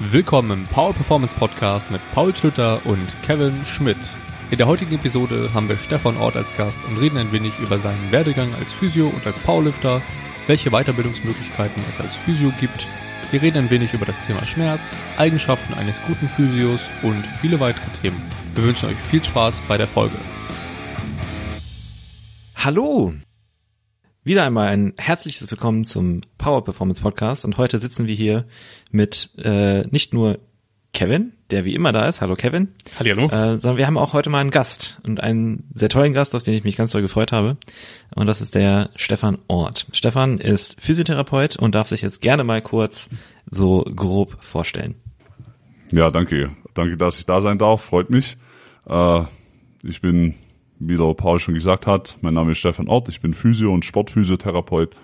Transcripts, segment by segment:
Willkommen im Power Performance Podcast mit Paul Schlüter und Kevin Schmidt. In der heutigen Episode haben wir Stefan Ort als Gast und reden ein wenig über seinen Werdegang als Physio und als Powerlifter, welche Weiterbildungsmöglichkeiten es als Physio gibt. Wir reden ein wenig über das Thema Schmerz, Eigenschaften eines guten Physios und viele weitere Themen. Wir wünschen euch viel Spaß bei der Folge. Hallo! Wieder einmal ein herzliches Willkommen zum Power Performance Podcast und heute sitzen wir hier mit äh, nicht nur Kevin, der wie immer da ist, hallo Kevin, Hallo. äh, sondern wir haben auch heute mal einen Gast und einen sehr tollen Gast, auf den ich mich ganz doll gefreut habe und das ist der Stefan Ort. Stefan ist Physiotherapeut und darf sich jetzt gerne mal kurz so grob vorstellen. Ja, danke. Danke, dass ich da sein darf. Freut mich. Äh, ich bin, wie der Paul schon gesagt hat, mein Name ist Stefan Ort. Ich bin Physio- und Sportphysiotherapeut.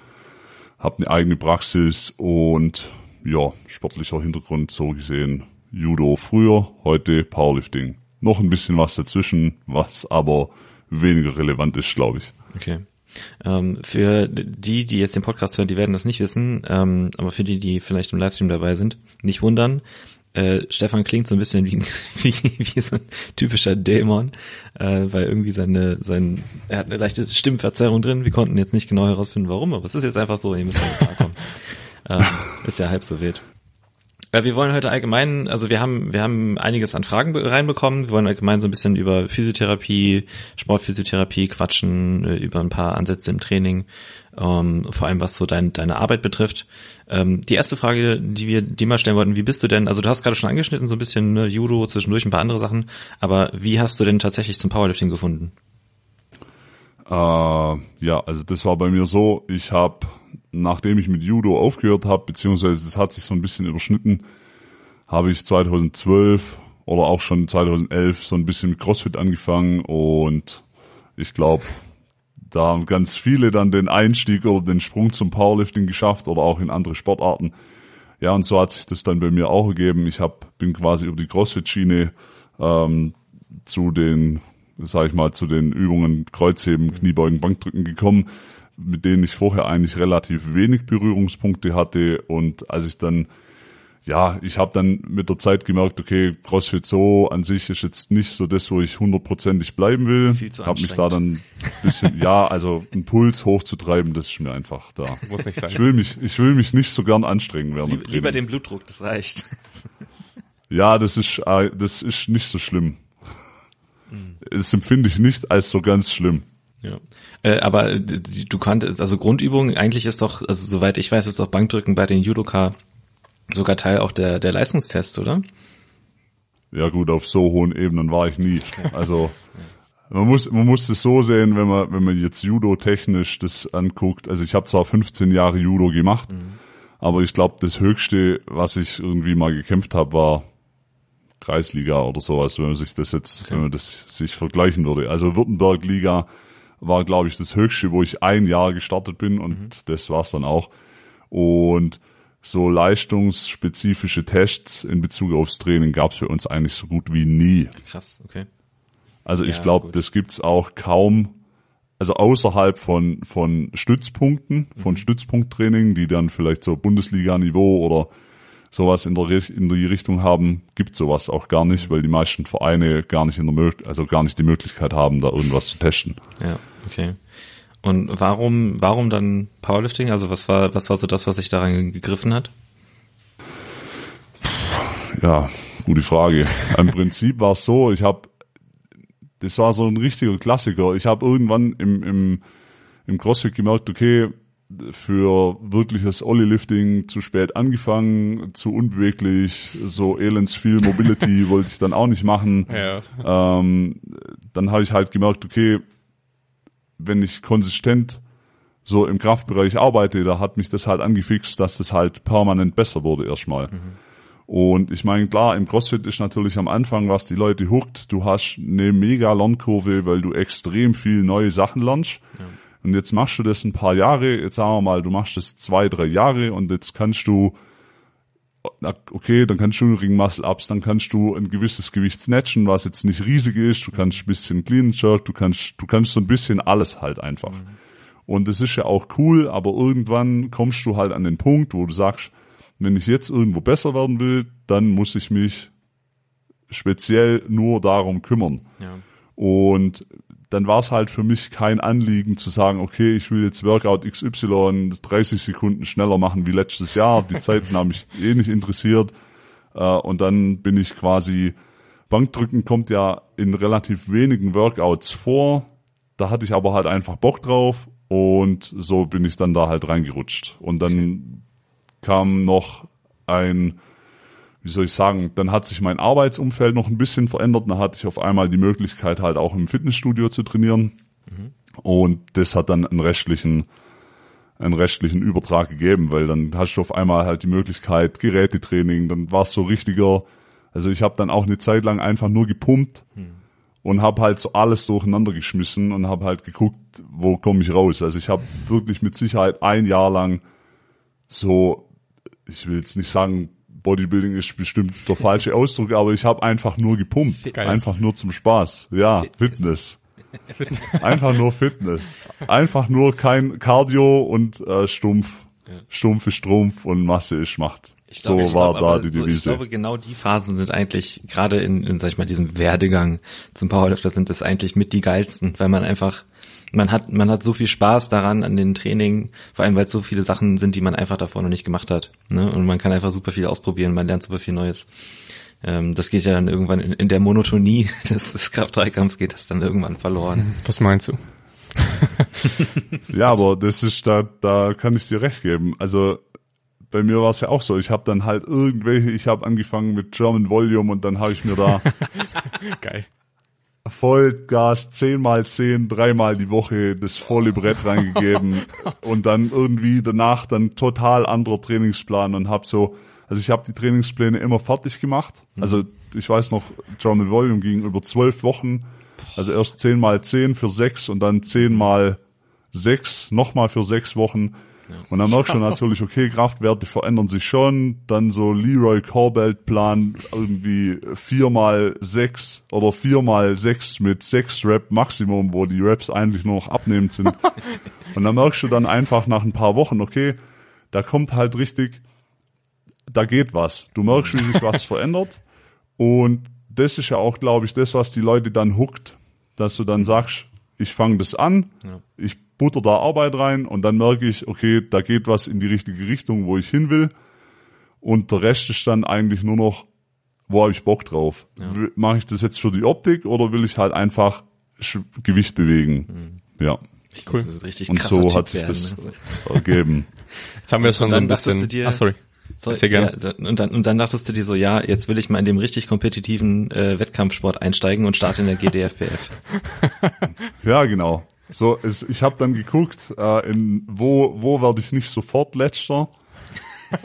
Habe eine eigene Praxis und ja, sportlicher Hintergrund so gesehen. Judo früher, heute Powerlifting. Noch ein bisschen was dazwischen, was aber weniger relevant ist, glaube ich. Okay. Ähm, für die, die jetzt den Podcast hören, die werden das nicht wissen, ähm, aber für die, die vielleicht im Livestream dabei sind, nicht wundern. Äh, Stefan klingt so ein bisschen wie, wie, wie so ein typischer Dämon, äh, weil irgendwie seine, sein, er hat eine leichte Stimmverzerrung drin. Wir konnten jetzt nicht genau herausfinden, warum, aber es ist jetzt einfach so, ihr müsst damit klarkommen. ähm, ist ja halb so wild. Äh, Wir wollen heute allgemein, also wir haben, wir haben einiges an Fragen be- reinbekommen. Wir wollen allgemein so ein bisschen über Physiotherapie, Sportphysiotherapie quatschen, äh, über ein paar Ansätze im Training, ähm, vor allem was so dein, deine Arbeit betrifft. Ähm, die erste Frage, die wir dir mal stellen wollten, wie bist du denn, also du hast gerade schon angeschnitten, so ein bisschen ne, Judo, zwischendurch ein paar andere Sachen, aber wie hast du denn tatsächlich zum Powerlifting gefunden? Äh, ja, also das war bei mir so, ich habe, nachdem ich mit Judo aufgehört habe, beziehungsweise das hat sich so ein bisschen überschnitten, habe ich 2012 oder auch schon 2011 so ein bisschen mit CrossFit angefangen und ich glaube, da haben ganz viele dann den Einstieg oder den Sprung zum Powerlifting geschafft oder auch in andere Sportarten. Ja, und so hat sich das dann bei mir auch ergeben. Ich hab, bin quasi über die CrossFit-Schiene ähm, zu den, sag ich mal, zu den Übungen Kreuzheben, Kniebeugen, Bankdrücken gekommen, mit denen ich vorher eigentlich relativ wenig Berührungspunkte hatte. Und als ich dann, ja, ich habe dann mit der Zeit gemerkt, okay, CrossFit so an sich ist jetzt nicht so das, wo ich hundertprozentig bleiben will. Viel zu Hab mich da dann ein bisschen, ja, also einen Puls hochzutreiben, das ist mir einfach da. Muss nicht sein. Ich will mich, ich will mich nicht so gern anstrengen während dem Lieber, den Blutdruck, das reicht. Ja, das ist, äh, das ist nicht so schlimm. Das empfinde ich nicht als so ganz schlimm. Ja. Äh, aber du kanntest, also Grundübung, eigentlich ist doch, also soweit ich weiß, ist doch Bankdrücken bei den Judoka sogar Teil auch der, der Leistungstests, oder? Ja gut, auf so hohen Ebenen war ich nie. Also man muss, man muss es so sehen, wenn man, wenn man jetzt Judo technisch das anguckt. Also ich habe zwar 15 Jahre Judo gemacht, aber ich glaube, das Höchste, was ich irgendwie mal gekämpft habe, war Kreisliga oder sowas, wenn man sich das jetzt, wenn man das sich vergleichen würde. Also Württemberg-Liga war, glaube ich, das Höchste, wo ich ein Jahr gestartet bin und das war's dann auch. Und so leistungsspezifische Tests in Bezug aufs Training gab's für uns eigentlich so gut wie nie. Krass, okay. Also ich Ja, glaube, das gibt's auch kaum, also außerhalb von, von Stützpunkten, von Stützpunkttraining, die dann vielleicht so Bundesliga-Niveau oder sowas in der, in die Richtung haben, gibt sowas auch gar nicht, weil die meisten Vereine gar nicht in der also gar nicht die Möglichkeit haben, da irgendwas zu testen. Ja, okay. Und warum, warum dann Powerlifting? Also was war, was war so das, was sich daran gegriffen hat? Ja, gute Frage. Im Prinzip war es so, ich habe, das war so ein richtiger Klassiker. Ich habe irgendwann im, im, im CrossFit gemerkt, okay, für wirkliches Ollie-Lifting zu spät angefangen, zu unbeweglich, so elends viel Mobility wollte ich dann auch nicht machen. Ja. Ähm, dann habe ich halt gemerkt, okay, wenn ich konsistent so im Kraftbereich arbeite, da hat mich das halt angefixt, dass das halt permanent besser wurde erstmal. Und ich meine, klar, im CrossFit ist natürlich am Anfang, was die Leute huckt, du hast eine mega Lernkurve, weil du extrem viel neue Sachen lernst. Und jetzt machst du das ein paar Jahre, jetzt sagen wir mal, du machst das zwei, drei Jahre und jetzt kannst du, okay, dann kannst du Ring Muscle Ups, dann kannst du ein gewisses Gewicht snatchen, was jetzt nicht riesig ist, du kannst ein bisschen Clean Jerk, du kannst, du kannst so ein bisschen alles halt einfach. Und das ist ja auch cool, aber irgendwann kommst du halt an den Punkt, wo du sagst, wenn ich jetzt irgendwo besser werden will, dann muss ich mich speziell nur darum kümmern. Ja. Und dann war es halt für mich kein Anliegen zu sagen, okay, ich will jetzt Workout XY 30 Sekunden schneller machen wie letztes Jahr. Die Zeiten haben mich eh nicht interessiert. Äh, und dann bin ich quasi, Bankdrücken kommt ja in relativ wenigen Workouts vor. Da hatte ich aber halt einfach Bock drauf und so bin ich dann da halt reingerutscht. Und dann kam noch ein, wie soll ich sagen, dann hat sich mein Arbeitsumfeld noch ein bisschen verändert. Dann hatte ich auf einmal die Möglichkeit halt auch im Fitnessstudio zu trainieren. Und das hat dann einen rechtlichen, einen rechtlichen Übertrag gegeben, weil dann hast du auf einmal halt die Möglichkeit Gerätetraining, dann war es so richtiger, also ich habe dann auch eine Zeit lang einfach nur gepumpt und habe halt so alles durcheinander geschmissen und habe halt geguckt, wo komme ich raus. Also ich habe wirklich mit Sicherheit ein Jahr lang so, ich will jetzt nicht sagen, Bodybuilding ist bestimmt der falsche Ausdruck, aber ich habe einfach nur gepumpt, Geil. einfach nur zum Spaß. Ja, Fitness. Einfach nur Fitness. Einfach nur kein Cardio und äh, stumpf. Stumpf ist Strumpf und Masse ist Macht. Ich so glaube, ich war glaube, da die so, Ich Devise. glaube, genau die Phasen sind eigentlich, gerade in, in, sag ich mal, diesem Werdegang zum Powerlifter sind das eigentlich mit die geilsten, weil man einfach, man hat, man hat so viel Spaß daran an den Training, vor allem weil es so viele Sachen sind, die man einfach davor noch nicht gemacht hat. Ne? Und man kann einfach super viel ausprobieren, man lernt super viel Neues. Ähm, das geht ja dann irgendwann in, in der Monotonie des, des Kraft-3-Kampfs geht das dann irgendwann verloren. Was meinst du? Ja, aber das ist da, da kann ich dir recht geben. Also bei mir war es ja auch so. Ich habe dann halt irgendwelche, ich habe angefangen mit German Volume und dann habe ich mir da Geil. Vollgas 10 mal 10, dreimal die Woche das volle Brett reingegeben und dann irgendwie danach dann total anderer Trainingsplan und habe so, also ich habe die Trainingspläne immer fertig gemacht. Also ich weiß noch, German Volume ging über zwölf Wochen. Also erst 10 mal 10 für sechs und dann 10 mal sechs nochmal für sechs Wochen. Und dann merkst du natürlich, okay, Kraftwerte verändern sich schon. Dann so Leroy Corbett Plan irgendwie vier mal sechs oder vier mal sechs mit sechs Rep Maximum, wo die Reps eigentlich nur noch abnehmend sind. Und dann merkst du dann einfach nach ein paar Wochen, okay, da kommt halt richtig, da geht was. Du merkst, wie sich was verändert. Und das ist ja auch, glaube ich, das, was die Leute dann huckt, dass du dann sagst, ich fange das an, Ja. ich butter da Arbeit rein und dann merke ich, okay, da geht was in die richtige Richtung, wo ich hin will. Und der Rest ist dann eigentlich nur noch, wo habe ich Bock drauf? Will- Mache ich das jetzt für die Optik oder will ich halt einfach Gewicht bewegen? Ja. Cool. Das ist richtig Und so Typ hat sich werden, das ne? ergeben. Jetzt haben wir schon so ein bisschen. du dir- Ach, sorry. So, Sehr gerne. ja, und, dann, und dann dachtest du dir so, ja, jetzt will ich mal in dem richtig kompetitiven äh, Wettkampfsport einsteigen und starte in der GDFBF. Ja, genau. So, es, ich habe dann geguckt, äh, in wo wo werde ich nicht sofort letzter?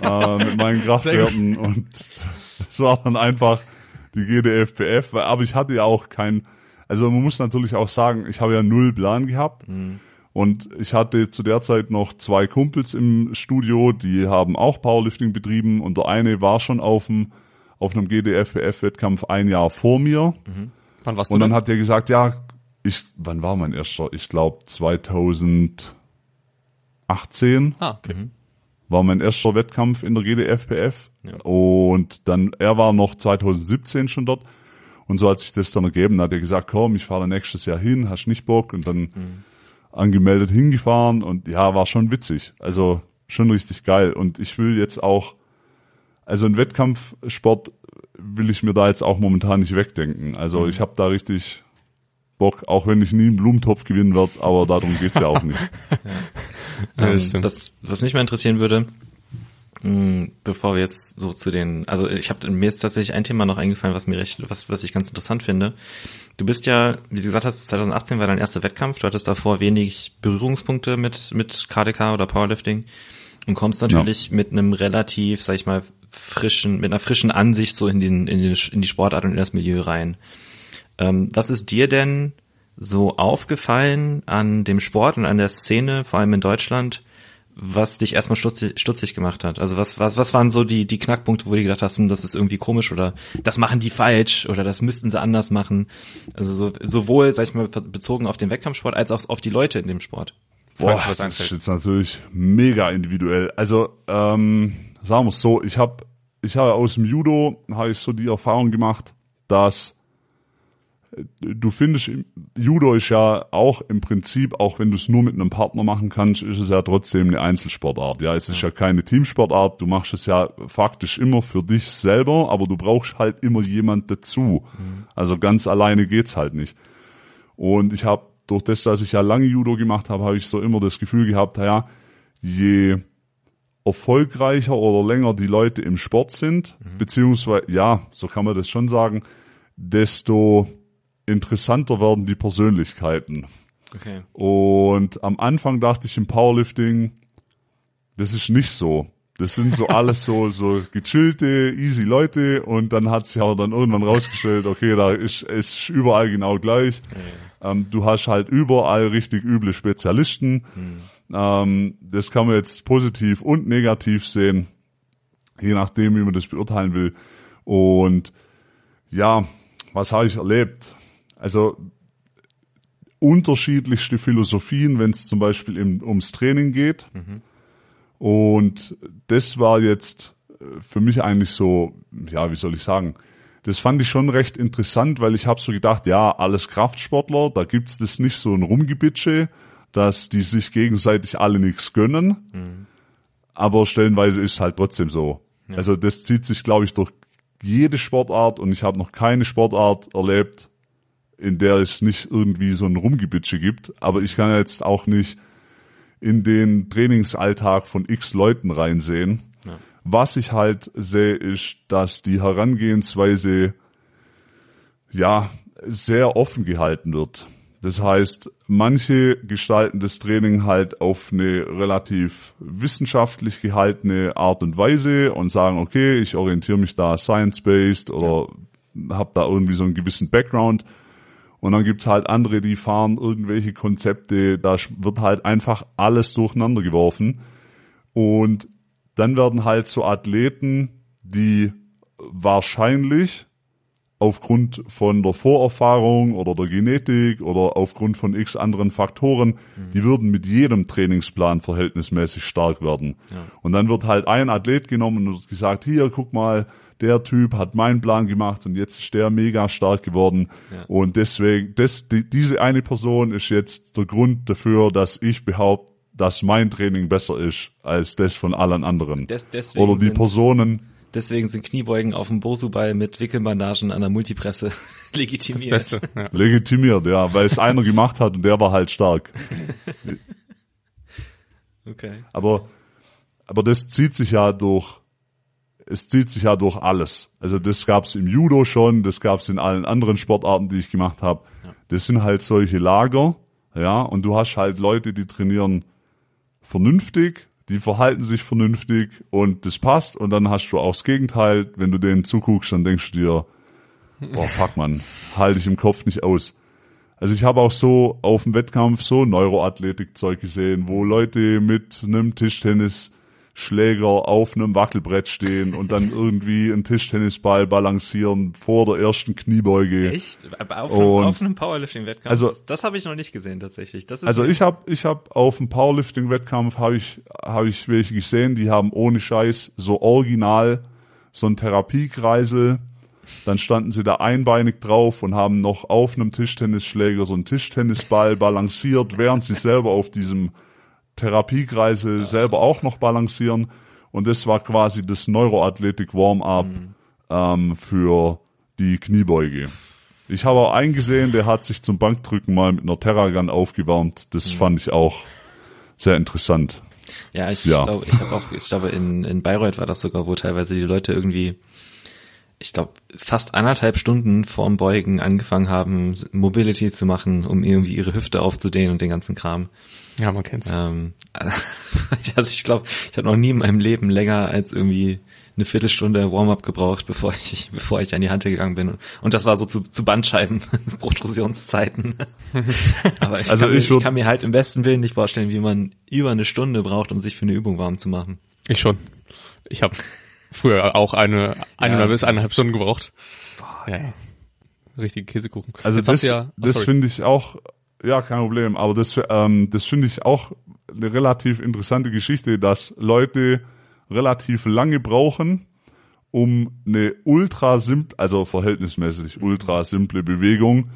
Äh, mit meinen Kraftwerten. Und das war dann einfach die GDFPF, weil, aber ich hatte ja auch kein, also man muss natürlich auch sagen, ich habe ja null Plan gehabt. Und ich hatte zu der Zeit noch zwei Kumpels im Studio, die haben auch Powerlifting betrieben. Und der eine war schon auf dem auf einem GDFPF-Wettkampf ein Jahr vor mir. Wann warst Und du dann denn? hat er gesagt, ja, ich, wann war mein erster? Ich glaube 2018 Ah, okay. war mein erster Wettkampf in der GDFPF. Ja. Und dann, er war noch 2017 schon dort. Und so hat sich das dann ergeben. Dann hat er gesagt, komm, ich fahre nächstes Jahr hin, hast nicht Bock? Und dann angemeldet hingefahren und ja, war schon witzig. Also schon richtig geil. Und ich will jetzt auch, also ein Wettkampfsport will ich mir da jetzt auch momentan nicht wegdenken. Also ich habe da richtig Bock, auch wenn ich nie einen Blumentopf gewinnen werde, aber darum geht's ja auch nicht. Ja, Ähm, das was mich mal interessieren würde, mh, bevor wir jetzt so zu den, also ich habe mir ist tatsächlich ein Thema noch eingefallen, was mir recht, was was ich ganz interessant finde. Du bist ja, wie du gesagt hast, 2018 war dein erster Wettkampf. Du hattest davor wenig Berührungspunkte mit mit KDK oder Powerlifting und kommst natürlich mit einem relativ, sag ich mal, frischen, mit einer frischen Ansicht so in den in, den, in die Sportart und in das Milieu rein. Ähm, was ist dir denn so aufgefallen an dem Sport und an der Szene, vor allem in Deutschland, was dich erstmal stutzig, stutzig gemacht hat? Also was, was, was waren so die, die Knackpunkte, wo du gedacht hast, hm, das ist irgendwie komisch oder das machen die falsch oder das müssten sie anders machen? Also so, sowohl, sag ich mal, bezogen auf den Wettkampfsport als auch auf die Leute in dem Sport. Boah, das ist einfällt. jetzt natürlich mega individuell. Also ähm, sagen wir es so, ich habe ich habe aus dem Judo habe ich so die Erfahrung gemacht, dass du findest, Judo ist ja auch im Prinzip, auch wenn du es nur mit einem Partner machen kannst, ist es ja trotzdem eine Einzelsportart. Ja, es ist ja keine Teamsportart. Du machst es ja faktisch immer für dich selber, aber du brauchst halt immer jemand dazu. Also ganz alleine geht's halt nicht. Und ich habe durch das, dass ich ja lange Judo gemacht habe, habe ich so immer das Gefühl gehabt, ja, je erfolgreicher oder länger die Leute im Sport sind, beziehungsweise, ja, so kann man das schon sagen, desto interessanter werden die Persönlichkeiten. Okay. Und am Anfang dachte ich im Powerlifting, das ist nicht so. Das sind so alles so, so gechillte, easy Leute und dann hat sich aber dann irgendwann rausgestellt, okay, da ist es überall genau gleich. Ähm, du hast halt überall richtig üble Spezialisten. Ähm, das kann man jetzt positiv und negativ sehen, je nachdem, wie man das beurteilen will. Und ja, was habe ich erlebt? Also unterschiedlichste Philosophien, wenn es zum Beispiel im, ums Training geht. Und das war jetzt äh, für mich eigentlich so, ja, wie soll ich sagen, das fand ich schon recht interessant, weil ich habe so gedacht, ja, alles Kraftsportler, da gibt's das nicht so ein Rumgebitsche, dass die sich gegenseitig alle nichts gönnen. Aber stellenweise ist es halt trotzdem so. Also das zieht sich, glaube ich, durch jede Sportart und ich habe noch keine Sportart erlebt, in der es nicht irgendwie so ein Rumgebitsche gibt. Aber ich kann jetzt auch nicht in den Trainingsalltag von x Leuten reinsehen. Was ich halt sehe, ist, dass die Herangehensweise ja sehr offen gehalten wird. Das heißt, manche gestalten das Training halt auf eine relativ wissenschaftlich gehaltene Art und Weise und sagen, okay, ich orientiere mich da science-based oder habe da irgendwie so einen gewissen Background. Und dann gibt's halt andere, die fahren irgendwelche Konzepte, da wird halt einfach alles durcheinander geworfen. Und dann werden halt so Athleten, die wahrscheinlich aufgrund von der Vorerfahrung oder der Genetik oder aufgrund von x anderen Faktoren, die würden mit jedem Trainingsplan verhältnismäßig stark werden. Und dann wird halt ein Athlet genommen und gesagt, hier, guck mal, der Typ hat meinen Plan gemacht und jetzt ist der mega stark geworden. Und deswegen, das, die, diese eine Person ist jetzt der Grund dafür, dass ich behaupte, dass mein Training besser ist als das von allen anderen. Des- deswegen Oder die sind- Personen, Deswegen sind Kniebeugen auf dem Bosu-Ball mit Wickelbandagen an der Multipresse legitimiert. Beste. Ja. legitimiert, ja, weil es einer gemacht hat und der war halt stark. Okay. Aber, aber das zieht sich ja durch, es zieht sich ja durch alles. Also das gab's im Judo schon, das gab's in allen anderen Sportarten, die ich gemacht habe. Das sind halt solche Lager, ja, und du hast halt Leute, die trainieren vernünftig, die verhalten sich vernünftig und das passt und dann hast du auch das Gegenteil, wenn du denen zuguckst, dann denkst du dir, boah, fuck man, halte ich im Kopf nicht aus. Also ich habe auch so auf dem Wettkampf so Neuroathletik-Zeug gesehen, wo Leute mit einem Tischtennisschläger auf einem Wackelbrett stehen und dann irgendwie einen Tischtennisball balancieren vor der ersten Kniebeuge. Echt? Auf, einem, auf einem Powerlifting-Wettkampf? Also- das, das habe ich noch nicht gesehen tatsächlich. Also ich habe ich hab auf dem Powerlifting-Wettkampf habe ich habe ich welche gesehen, die haben ohne Scheiß so original so ein Therapiekreisel. Dann standen sie da einbeinig drauf und haben noch auf einem Tischtennisschläger so einen Tischtennisball balanciert, während sie selber auf diesem Therapiekreisel selber auch noch balancieren. Und das war quasi das Neuroathletik-Warm-up ähm, für die Kniebeuge. Ich habe auch einen gesehen, der hat sich zum Bankdrücken mal mit einer Terragun aufgewärmt. Das fand ich auch sehr interessant. Ja, ich Ja. glaube, ich habe auch, ich glaube, in, in Bayreuth war das sogar, wo teilweise die Leute irgendwie, ich glaube, fast anderthalb Stunden vorm Beugen angefangen haben, Mobility zu machen, um irgendwie ihre Hüfte aufzudehnen und den ganzen Kram. ja, man kennt's. Ähm, also ich glaube, ich habe noch nie in meinem Leben länger als irgendwie eine Viertelstunde Warm-up gebraucht, bevor ich, bevor ich an die Hand gegangen bin. Und das war so zu, zu Bandscheiben, Protrusionszeiten. Aber ich, Also kann mir, ich ich würd- kann mir halt im besten Willen nicht vorstellen, wie man über eine Stunde braucht, um sich für eine Übung warm zu machen. Ich schon. Ich habe früher auch eine, eine Ja. bis eineinhalb Stunden gebraucht. ja, ja. Richtig Käsekuchen. Also Jetzt das, ja, oh, das finde ich auch, ja, kein Problem, aber das, ähm, das finde ich auch eine relativ interessante Geschichte, dass Leute relativ lange brauchen, um eine ultra simple, also verhältnismäßig ultra simple Bewegung,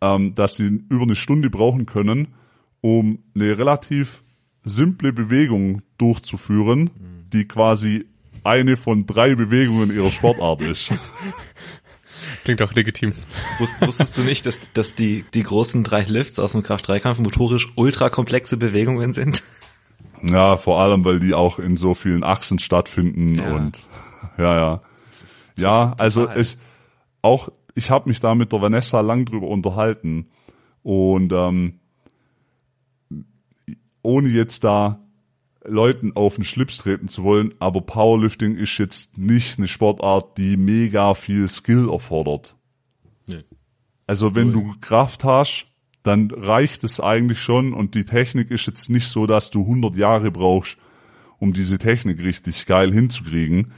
ähm, dass sie über eine Stunde brauchen können, um eine relativ simple Bewegung durchzuführen, die quasi eine von drei Bewegungen ihrer Sportart ist. Klingt auch legitim. Wusst, wusstest du nicht, dass, dass die, die großen drei Lifts aus dem Kraft-3-Kampf motorisch ultra komplexe Bewegungen sind? Ja, vor allem, weil die auch in so vielen Achsen stattfinden Ja. und ja, ja. Ja, also es auch, ich habe mich da mit der Vanessa lang drüber unterhalten und ähm, ohne jetzt da Leuten auf den Schlips treten zu wollen, aber Powerlifting ist jetzt nicht eine Sportart, die mega viel Skill erfordert. Nö. Also wenn du Kraft hast, dann reicht es eigentlich schon und die Technik ist jetzt nicht so, dass du 100 Jahre brauchst, um diese Technik richtig geil hinzukriegen.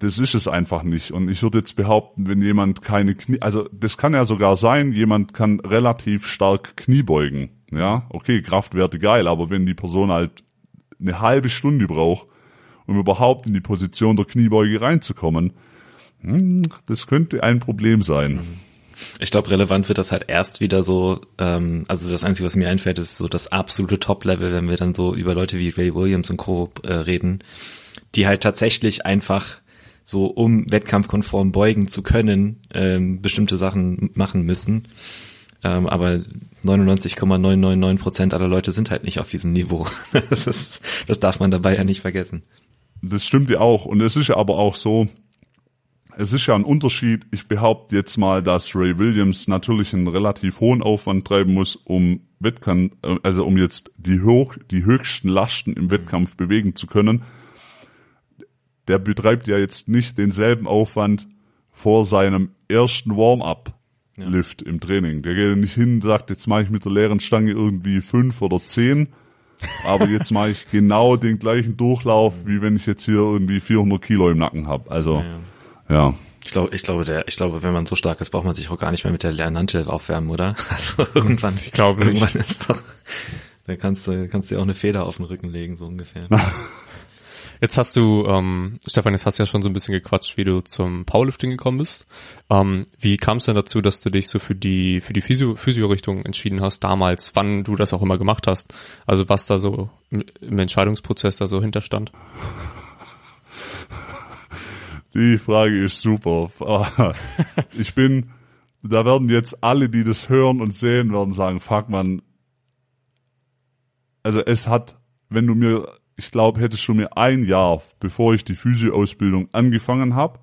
Das ist es einfach nicht. Und ich würde jetzt behaupten, wenn jemand keine Knie, also das kann ja sogar sein, jemand kann relativ stark Knie beugen. Ja, okay, Kraftwerte geil, aber wenn die Person halt eine halbe Stunde braucht, um überhaupt in die Position der Kniebeuge reinzukommen, hm, das könnte ein Problem sein. Ich glaube, relevant wird das halt erst wieder so, ähm, also das Einzige, was mir einfällt, ist so das absolute Top-Level, wenn wir dann so über Leute wie Ray Williams und Co. Äh, reden, die halt tatsächlich einfach so, um wettkampfkonform beugen zu können, ähm, bestimmte Sachen machen müssen. Ähm, aber 99,999 Prozent aller Leute sind halt nicht auf diesem Niveau. Das, ist, das darf man dabei ja nicht vergessen. Das stimmt ja auch. Und es ist ja aber auch so, es ist ja ein Unterschied. Ich behaupte jetzt mal, dass Ray Williams natürlich einen relativ hohen Aufwand treiben muss, um Wettkampf, äh, also um jetzt die hoch, die höchsten Lasten im Wettkampf bewegen zu können. Der betreibt ja jetzt nicht denselben Aufwand vor seinem ersten Warm-up-Lift im Training. Der geht ja nicht hin und sagt, jetzt mache ich mit der leeren Stange irgendwie fünf oder zehn, aber jetzt mache ich genau den gleichen Durchlauf, wie wenn ich jetzt hier irgendwie 400 Kilo im Nacken habe. Also, ja. Ich glaube, ich glaube, der, ich glaube, wenn man so stark ist, braucht man sich auch gar nicht mehr mit der Lernante aufwärmen, oder? Also irgendwann, Ich glaube nicht. irgendwann ist doch, da kannst du, kannst du dir auch eine Feder auf den Rücken legen, so ungefähr. Jetzt hast du, ähm, Stefan, jetzt hast du ja schon so ein bisschen gequatscht, wie du zum Powerlifting gekommen bist. Ähm, wie kam es denn dazu, dass du dich so für die für die Physio- Physio-Richtung entschieden hast damals, wann du das auch immer gemacht hast? Also was da so im, Entscheidungsprozess da so hinterstand? Die Frage ist super. Ich bin, da werden jetzt alle, die das hören und sehen, werden sagen, fuck man, also es hat, wenn du mir, ich glaube, hättest du mir ein Jahr, bevor ich die Physio-Ausbildung angefangen habe,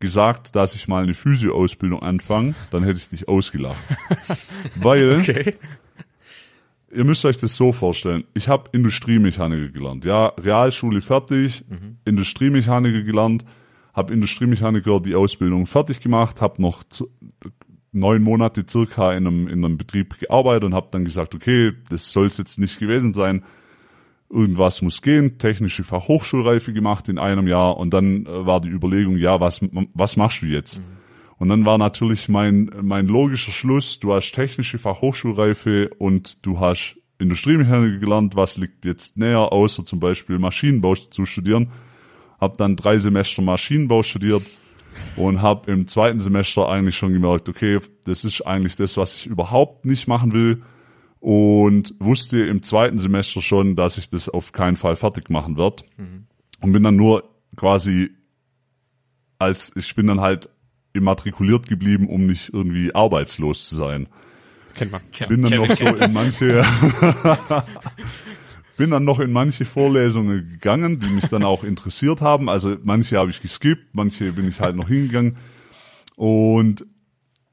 gesagt, dass ich mal eine Physio-Ausbildung anfange, dann hätte ich dich ausgelacht. Weil Okay. ihr müsst euch das so vorstellen. Ich habe Industriemechaniker gelernt. Ja, Realschule fertig, Industriemechaniker gelernt, habe Industriemechaniker die Ausbildung fertig gemacht, habe noch neun Monate circa in einem, in einem Betrieb gearbeitet und habe dann gesagt, okay, das soll es jetzt nicht gewesen sein. Irgendwas muss gehen, technische Fachhochschulreife gemacht in einem Jahr. Und dann äh, war die Überlegung, ja, was, was machst du jetzt? Und dann war natürlich mein, mein logischer Schluss, du hast technische Fachhochschulreife und du hast Industriemechaniker gelernt, was liegt jetzt näher, außer zum Beispiel Maschinenbau zu studieren. Hab dann drei Semester Maschinenbau studiert und habe im zweiten Semester eigentlich schon gemerkt, okay, das ist eigentlich das, was ich überhaupt nicht machen will und wusste im zweiten Semester schon, dass ich das auf keinen Fall fertig machen werde und bin dann nur quasi als ich bin dann halt immatrikuliert geblieben, um nicht irgendwie arbeitslos zu sein. Kennt man. Bin dann noch so in manche bin dann noch in manche Vorlesungen gegangen, die mich dann auch interessiert haben. Also manche habe ich geskippt, manche bin ich halt noch hingegangen. Und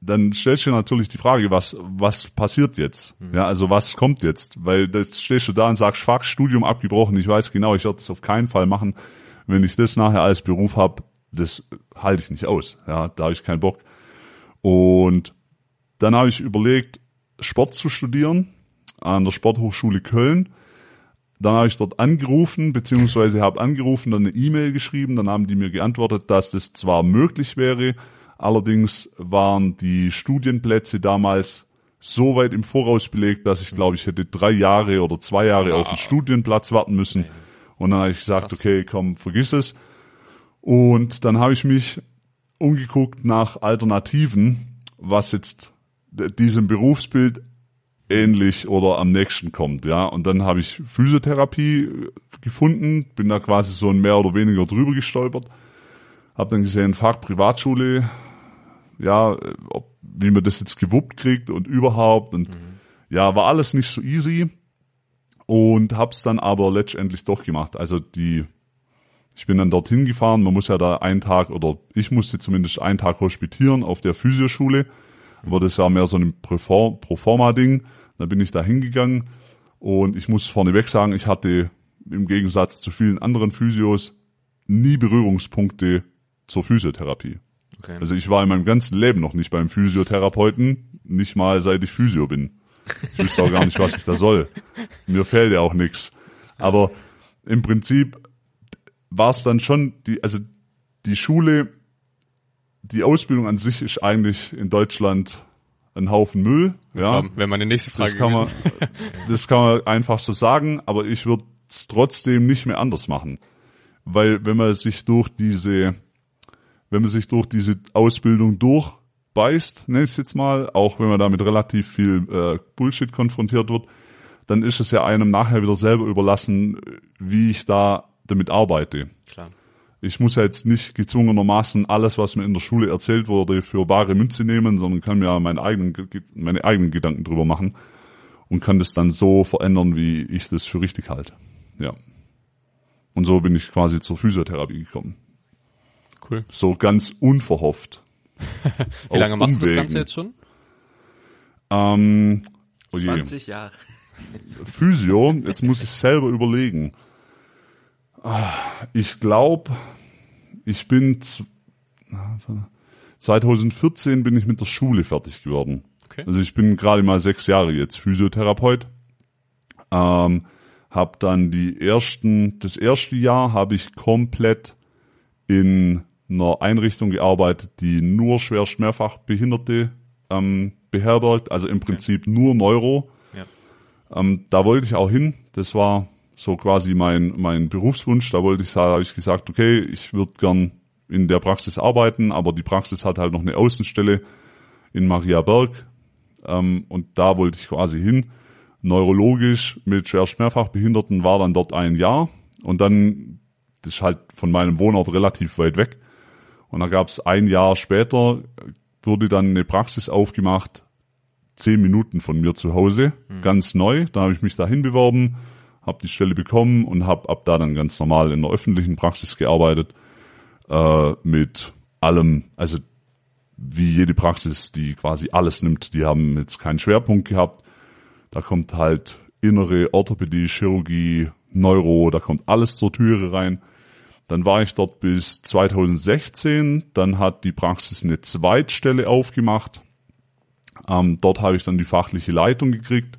dann stellst du dir natürlich die Frage, was, was passiert jetzt? Ja, also was kommt jetzt? Weil das stehst du da und sagst, fuck, Studium abgebrochen, ich weiß genau, ich werde das auf keinen Fall machen. Wenn ich das nachher als Beruf habe, das halte ich nicht aus. Ja, da habe ich keinen Bock. Und dann habe ich überlegt, Sport zu studieren an der Sporthochschule Köln. Dann habe ich dort angerufen, beziehungsweise habe angerufen, dann eine E-Mail geschrieben, dann haben die mir geantwortet, dass das zwar möglich wäre, allerdings waren die Studienplätze damals so weit im Voraus belegt, dass ich glaube, ich hätte drei Jahre oder zwei Jahre auf einen Studienplatz warten müssen. Und dann habe ich gesagt, Krass. okay, komm, vergiss es. Und dann habe ich mich umgeguckt nach Alternativen, was jetzt diesem Berufsbild ähnlich oder am nächsten kommt, ja. Und dann habe ich Physiotherapie äh, gefunden, bin da quasi so ein mehr oder weniger drüber gestolpert, habe dann gesehen, Fach Privatschule, ja, ob, wie man das jetzt gewuppt kriegt und überhaupt und ja, war alles nicht so easy und hab's dann aber letztendlich doch gemacht. Also die, ich bin dann dorthin gefahren, man muss ja da einen Tag oder ich musste zumindest einen Tag hospitieren auf der Physioschule, aber das war mehr so ein Profor- Proforma-Ding. Dann bin ich da hingegangen und ich muss vorneweg sagen, ich hatte im Gegensatz zu vielen anderen Physios nie Berührungspunkte zur Physiotherapie. Okay. Also ich war in meinem ganzen Leben noch nicht beim Physiotherapeuten, nicht mal seit ich Physio bin. Ich wüsste auch gar nicht, was ich da soll. Mir fehlt ja auch nichts. Aber im Prinzip war es dann schon die, also die Schule, die Ausbildung an sich ist eigentlich in Deutschland ein Haufen Müll. Das ja, war- wäre meine nächste Frage das kann man, das kann man einfach so sagen, aber ich würde es trotzdem nicht mehr anders machen. Weil wenn man sich durch diese, wenn man sich durch diese Ausbildung durchbeißt, nenne ich es jetzt mal, auch wenn man da mit relativ viel äh, Bullshit konfrontiert wird, dann ist es ja einem nachher wieder selber überlassen, wie ich da damit arbeite. Klar. Ich muss ja jetzt nicht gezwungenermaßen alles, was mir in der Schule erzählt wurde, für bare Münze nehmen, sondern kann mir meine eigenen, meine eigenen Gedanken drüber machen und kann das dann so verändern, wie ich das für richtig halte. Ja. Und so bin ich quasi zur Physiotherapie gekommen. Cool. So ganz unverhofft. Wie lange machst du das Umwegen. Ganze jetzt schon? Ähm, oh je. 20 Jahre. Physio, jetzt muss ich selber überlegen. Ah, Ich glaube, ich bin z- 2014 bin ich mit der Schule fertig geworden. Okay. Also ich bin gerade mal sechs Jahre jetzt Physiotherapeut. Ähm, hab dann die ersten, das erste Jahr habe ich komplett in einer Einrichtung gearbeitet, die nur schwer mehrfach Behinderte ähm, beherbergt, also im Prinzip nur Neuro. Ja. Ähm, da wollte ich auch hin. Das war so quasi mein, mein Berufswunsch. Da wollte ich sagen, habe ich gesagt, okay, ich würde gern in der Praxis arbeiten, aber die Praxis hat halt noch eine Außenstelle in Mariaberg. Ähm, und da wollte ich quasi hin. Neurologisch mit schwerst mehrfach Behinderten war dann dort ein Jahr. Und dann, das ist halt von meinem Wohnort relativ weit weg. Und da gab es ein Jahr später, wurde dann eine Praxis aufgemacht, zehn Minuten von mir zu Hause, ganz neu. Da habe ich mich dahin beworben, habe die Stelle bekommen und habe ab da dann ganz normal in der öffentlichen Praxis gearbeitet äh, mit allem, also wie jede Praxis, die quasi alles nimmt. Die haben jetzt keinen Schwerpunkt gehabt. Da kommt halt innere Orthopädie, Chirurgie, Neuro, da kommt alles zur Türe rein. Dann war ich dort bis 2016. Dann hat die Praxis eine Zweitstelle aufgemacht. Ähm, dort habe ich dann die fachliche Leitung gekriegt.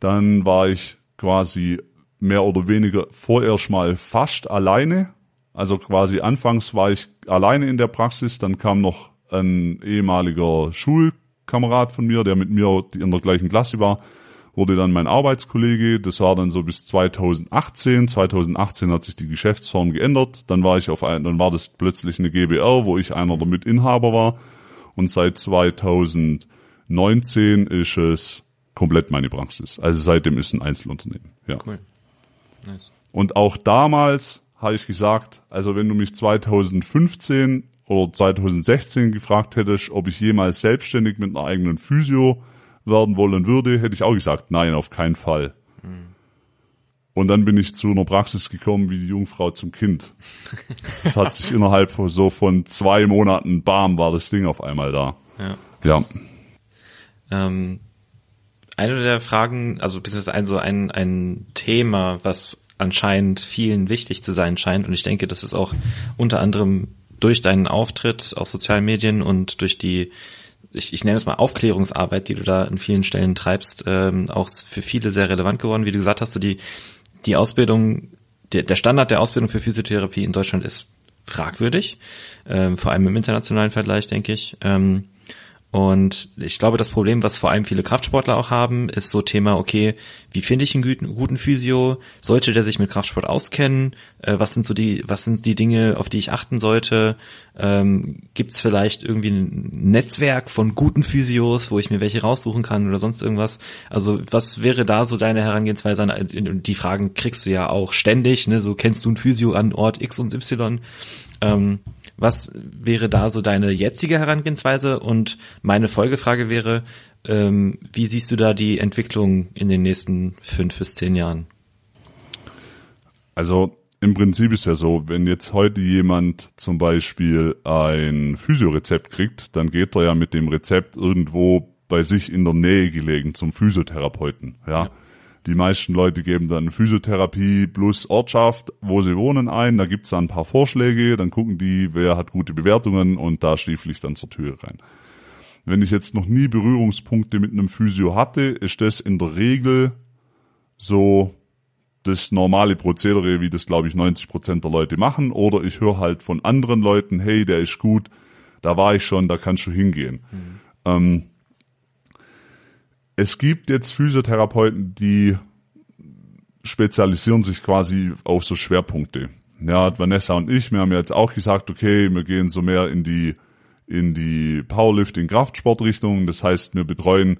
Dann war ich quasi mehr oder weniger vorerst mal fast alleine. Also quasi anfangs war ich alleine in der Praxis. Dann kam noch ein ehemaliger Schulkamerad von mir, der mit mir in der gleichen Klasse war, wurde dann mein Arbeitskollege. Das war dann so bis 2018. 2018 hat sich die Geschäftsform geändert. Dann war ich auf ein, dann war das plötzlich eine GBR, wo ich einer der Mitinhaber war. Und seit 2019 ist es komplett meine Praxis. Also seitdem ist ein Einzelunternehmen. Ja. Cool. Nice. Und auch damals habe ich gesagt, also wenn du mich 2015 oder 2016 gefragt hättest, ob ich jemals selbstständig mit einer eigenen Physio werden wollen würde, hätte ich auch gesagt, nein, auf keinen Fall. Und dann bin ich zu einer Praxis gekommen wie die Jungfrau zum Kind. Das hat sich innerhalb von so von zwei Monaten, bam, war das Ding auf einmal da. Ja. Ja. Ähm, eine der Fragen, also beziehungsweise ein so ein, ein Thema, was anscheinend vielen wichtig zu sein scheint, und ich denke, das ist auch unter anderem durch deinen Auftritt auf sozialen Medien und durch die, ich, ich nenne es mal Aufklärungsarbeit, die du da in vielen Stellen treibst, ähm, auch für viele sehr relevant geworden. Wie du gesagt hast, du die, die Ausbildung, der, der Standard der Ausbildung für Physiotherapie in Deutschland ist fragwürdig, ähm, vor allem im internationalen Vergleich, denke ich. Ähm, und ich glaube, das Problem, was vor allem viele Kraftsportler auch haben, ist so Thema, okay, wie finde ich einen guten, Physio? Sollte der sich mit Kraftsport auskennen? Äh, was sind so die, was sind die Dinge, auf die ich achten sollte? Ähm, Gibt es vielleicht irgendwie ein Netzwerk von guten Physios, wo ich mir welche raussuchen kann oder sonst irgendwas? Also was wäre da so deine Herangehensweise? An, die Fragen kriegst du ja auch ständig, ne? So kennst du ein Physio an Ort X und Y? Ähm, was wäre da so deine jetzige Herangehensweise? Und meine Folgefrage wäre, ähm, wie siehst du da die Entwicklung in den nächsten fünf bis zehn Jahren? Also im Prinzip ist ja so, wenn jetzt heute jemand zum Beispiel ein Physiorezept kriegt, dann geht er ja mit dem Rezept irgendwo bei sich in der Nähe gelegen zum Physiotherapeuten. Ja. ja. Die meisten Leute geben dann Physiotherapie plus Ortschaft, wo sie wohnen ein. Da gibt's dann ein paar Vorschläge, dann gucken die, wer hat gute Bewertungen und da stiefel ich dann zur Tür rein. Wenn ich jetzt noch nie Berührungspunkte mit einem Physio hatte, ist das in der Regel so das normale Prozedere, wie das glaube ich 90 Prozent der Leute machen. Oder ich höre halt von anderen Leuten, hey, der ist gut, da war ich schon, da kannst du hingehen. Mhm. Ähm, es gibt jetzt Physiotherapeuten, die spezialisieren sich quasi auf so Schwerpunkte. Ja, Vanessa und ich, wir haben jetzt auch gesagt, okay, wir gehen so mehr in die in die Powerlifting Kraftsportrichtung. Das heißt, wir betreuen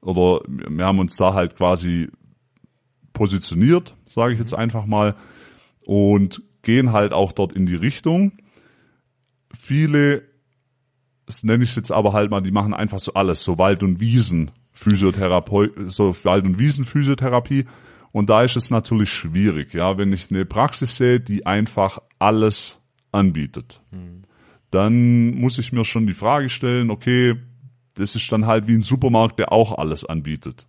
oder wir haben uns da halt quasi positioniert, sage ich jetzt einfach mal, und gehen halt auch dort in die Richtung. Viele, das nenne ich jetzt aber halt mal, die machen einfach so alles, so Wald- und Wiesen Physiotherapie, so Wald- und Wiesenphysiotherapie. Und da ist es natürlich schwierig, ja, wenn ich eine Praxis sehe, die einfach alles anbietet. Mhm. Dann muss ich mir schon die Frage stellen, okay, das ist dann halt wie ein Supermarkt, der auch alles anbietet.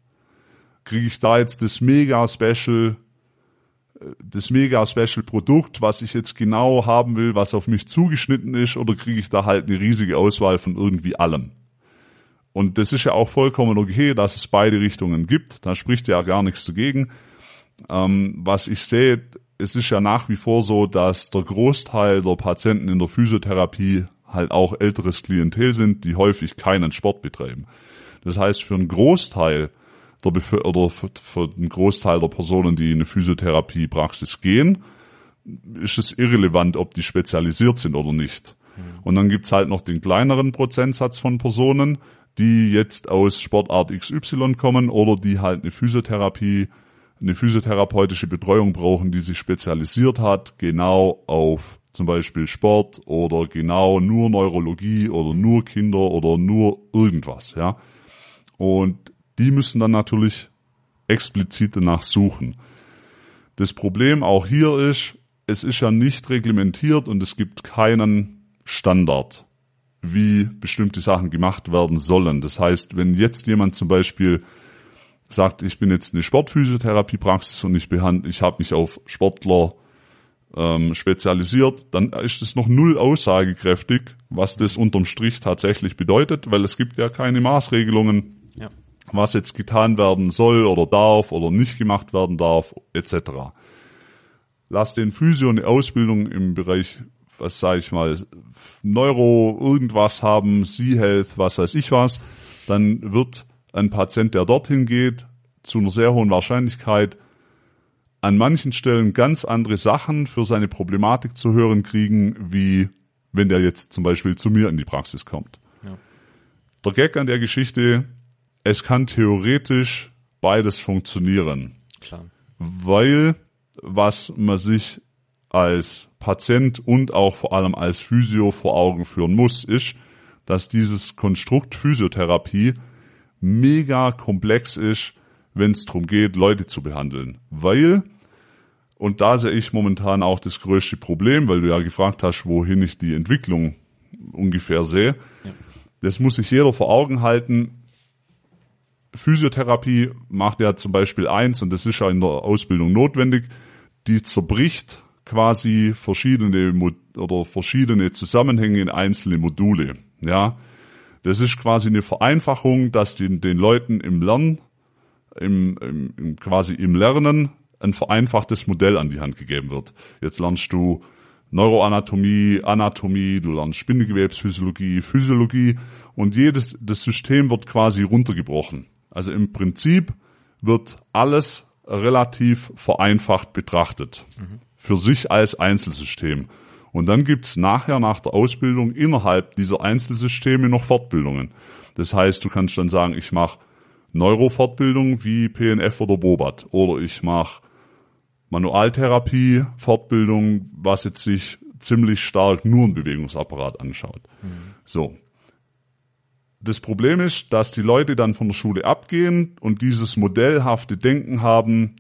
Kriege ich da jetzt das mega Special, das mega Special Produkt, was ich jetzt genau haben will, was auf mich zugeschnitten ist, oder kriege ich da halt eine riesige Auswahl von irgendwie allem? Und das ist ja auch vollkommen okay, dass es beide Richtungen gibt. Da spricht ja gar nichts dagegen. Ähm, was ich sehe, es ist ja nach wie vor so, dass der Großteil der Patienten in der Physiotherapie halt auch älteres Klientel sind, die häufig keinen Sport betreiben. Das heißt, für einen Großteil der Bef oder für, einen Großteil der Personen, die in eine Physiotherapiepraxis gehen, ist es irrelevant, ob die spezialisiert sind oder nicht. Mhm. Und dann gibt's halt noch den kleineren Prozentsatz von Personen, die jetzt aus Sportart XY kommen oder die halt eine Physiotherapie, eine physiotherapeutische Betreuung brauchen, die sich spezialisiert hat, genau auf zum Beispiel Sport oder genau nur Neurologie oder nur Kinder oder nur irgendwas, ja. Und die müssen dann natürlich explizit danach suchen. Das Problem auch hier ist, es ist ja nicht reglementiert und es gibt keinen Standard wie bestimmte Sachen gemacht werden sollen. Das heißt, wenn jetzt jemand zum Beispiel sagt, ich bin jetzt eine Sportphysiotherapiepraxis und ich behandle, ich habe mich auf Sportler ähm, spezialisiert, dann ist es noch null aussagekräftig, was das unterm Strich tatsächlich bedeutet, weil es gibt ja keine Maßregelungen, ja. was jetzt getan werden soll oder darf oder nicht gemacht werden darf, etc. Lass den Physio eine Ausbildung im Bereich was sage ich mal, Neuro irgendwas haben, C-Health, was weiß ich was, dann wird ein Patient, der dorthin geht, zu einer sehr hohen Wahrscheinlichkeit an manchen Stellen ganz andere Sachen für seine Problematik zu hören kriegen, wie wenn der jetzt zum Beispiel zu mir in die Praxis kommt. Ja. Der Gag an der Geschichte, es kann theoretisch beides funktionieren. Klar. Weil was man sich als Patient und auch vor allem als Physio vor Augen führen muss, ist, dass dieses Konstrukt Physiotherapie mega komplex ist, wenn es darum geht, Leute zu behandeln. Weil, und da sehe ich momentan auch das größte Problem, weil du ja gefragt hast, wohin ich die Entwicklung ungefähr sehe. Ja. Das muss sich jeder vor Augen halten. Physiotherapie macht ja zum Beispiel eins, und das ist ja in der Ausbildung notwendig, die zerbricht quasi verschiedene oder verschiedene Zusammenhänge in einzelne Module. Ja, das ist quasi eine Vereinfachung, dass den, den Leuten im Lernen, im, im, im, quasi im Lernen ein vereinfachtes Modell an die Hand gegeben wird. Jetzt lernst du Neuroanatomie, Anatomie, du lernst Bindegewebsphysiologie, Physiologie und jedes, das System wird quasi runtergebrochen. Also im Prinzip wird alles relativ vereinfacht betrachtet. Für sich als Einzelsystem. Und dann gibt's nachher nach der Ausbildung innerhalb dieser Einzelsysteme noch Fortbildungen. Das heißt, du kannst dann sagen, ich mache Neurofortbildung wie PNF oder Bobat oder ich mache Manualtherapie, Fortbildung, was jetzt sich ziemlich stark nur ein Bewegungsapparat anschaut. Mhm. So. Das Problem ist, dass die Leute dann von der Schule abgehen und dieses modellhafte Denken haben,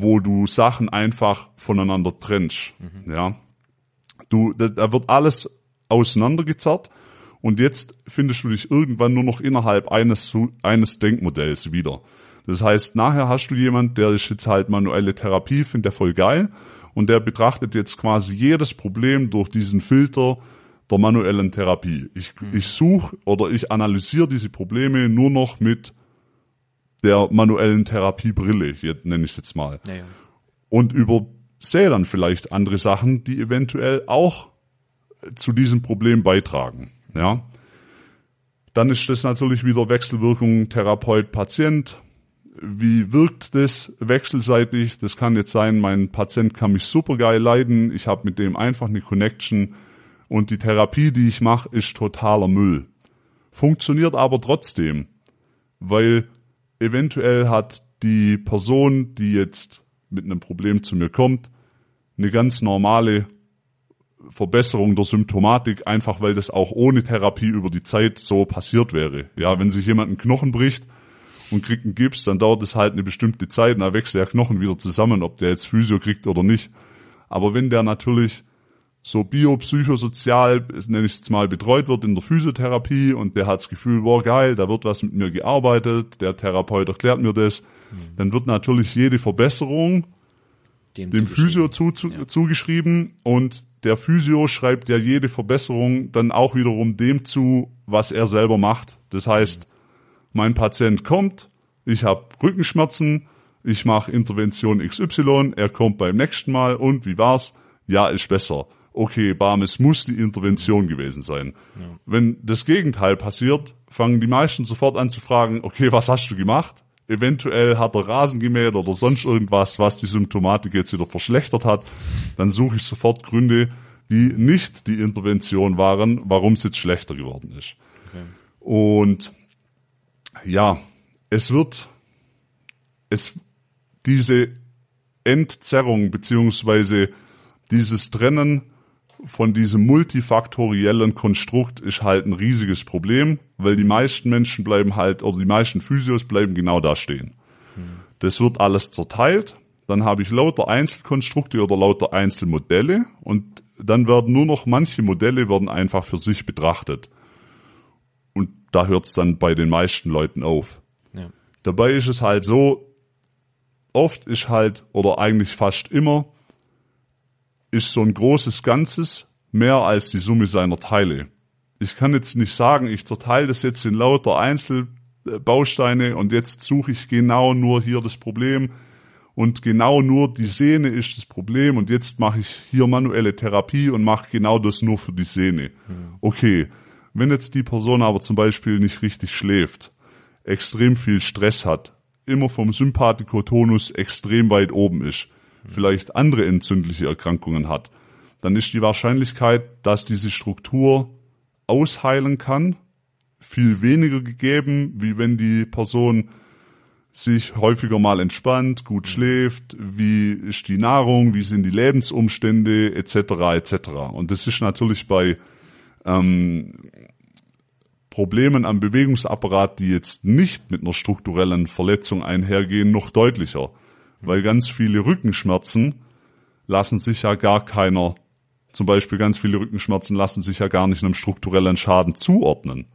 wo du Sachen einfach voneinander trennst. Mhm. Ja. Du, da, da wird alles auseinandergezerrt und jetzt findest du dich irgendwann nur noch innerhalb eines, eines Denkmodells wieder. Das heißt, nachher hast du jemand, der ist jetzt halt manuelle Therapie, findet der voll geil und der betrachtet jetzt quasi jedes Problem durch diesen Filter der manuellen Therapie. Ich, mhm. ich suche oder ich analysiere diese Probleme nur noch mit der manuellen Therapiebrille, nenne ich es jetzt mal. Ja, ja. Und übersehe dann vielleicht andere Sachen, die eventuell auch zu diesem Problem beitragen. Ja. Dann ist das natürlich wieder Wechselwirkung Therapeut-Patient wie wirkt das wechselseitig? Das kann jetzt sein, mein Patient kann mich super geil leiden, ich habe mit dem einfach eine Connection und die Therapie, die ich mache, ist totaler Müll. Funktioniert aber trotzdem, weil eventuell hat die Person, die jetzt mit einem Problem zu mir kommt, eine ganz normale Verbesserung der Symptomatik, einfach weil das auch ohne Therapie über die Zeit so passiert wäre. Ja, wenn sich jemand einen Knochen bricht, und kriegt einen Gips, dann dauert es halt eine bestimmte Zeit und dann wächst der Knochen wieder zusammen, ob der jetzt Physio kriegt oder nicht. Aber wenn der natürlich so biopsychosozial, nenne ich es mal, betreut wird in der Physiotherapie und der hat das Gefühl, boah geil, da wird was mit mir gearbeitet, der Therapeut erklärt mir das, mhm. dann wird natürlich jede Verbesserung dem, dem Physio zu, zu, ja. zugeschrieben und der Physio schreibt ja jede Verbesserung dann auch wiederum dem zu, was er selber macht. Das heißt, mein Patient kommt, ich habe Rückenschmerzen, ich mache Intervention XY, er kommt beim nächsten Mal und wie war's? Ja, ist besser. Okay, bam, es muss die Intervention gewesen sein. Ja. Wenn das Gegenteil passiert, fangen die meisten sofort an zu fragen, okay, was hast du gemacht? Eventuell hat er Rasen gemäht oder sonst irgendwas, was die Symptomatik jetzt wieder verschlechtert hat. Dann suche ich sofort Gründe, die nicht die Intervention waren, warum es jetzt schlechter geworden ist. Okay. Und ja, es wird, es, diese Entzerrung beziehungsweise dieses Trennen von diesem multifaktoriellen Konstrukt ist halt ein riesiges Problem, weil die meisten Menschen bleiben halt, oder die meisten Physios bleiben genau da stehen. Hm. Das wird alles zerteilt, dann habe ich lauter Einzelkonstrukte oder lauter Einzelmodelle und dann werden nur noch manche Modelle werden einfach für sich betrachtet da hört's dann bei den meisten Leuten auf. Ja. Dabei ist es halt so, oft ist halt, oder eigentlich fast immer, ist so ein großes Ganzes mehr als die Summe seiner Teile. Ich kann jetzt nicht sagen, ich zerteile das jetzt in lauter Einzelbausteine und jetzt suche ich genau nur hier das Problem und genau nur die Sehne ist das Problem und jetzt mache ich hier manuelle Therapie und mache genau das nur für die Sehne. Okay, wenn jetzt die Person aber zum Beispiel nicht richtig schläft, extrem viel Stress hat, immer vom Sympathikotonus extrem weit oben ist, vielleicht andere entzündliche Erkrankungen hat, dann ist die Wahrscheinlichkeit, dass diese Struktur ausheilen kann, viel weniger gegeben, wie wenn die Person sich häufiger mal entspannt, gut schläft, wie ist die Nahrung, wie sind die Lebensumstände etc. etc. Und das ist natürlich bei ähm, Problemen am Bewegungsapparat, die jetzt nicht mit einer strukturellen Verletzung einhergehen, noch deutlicher. Weil ganz viele Rückenschmerzen lassen sich ja gar keiner, zum Beispiel ganz viele Rückenschmerzen lassen sich ja gar nicht einem strukturellen Schaden zuordnen.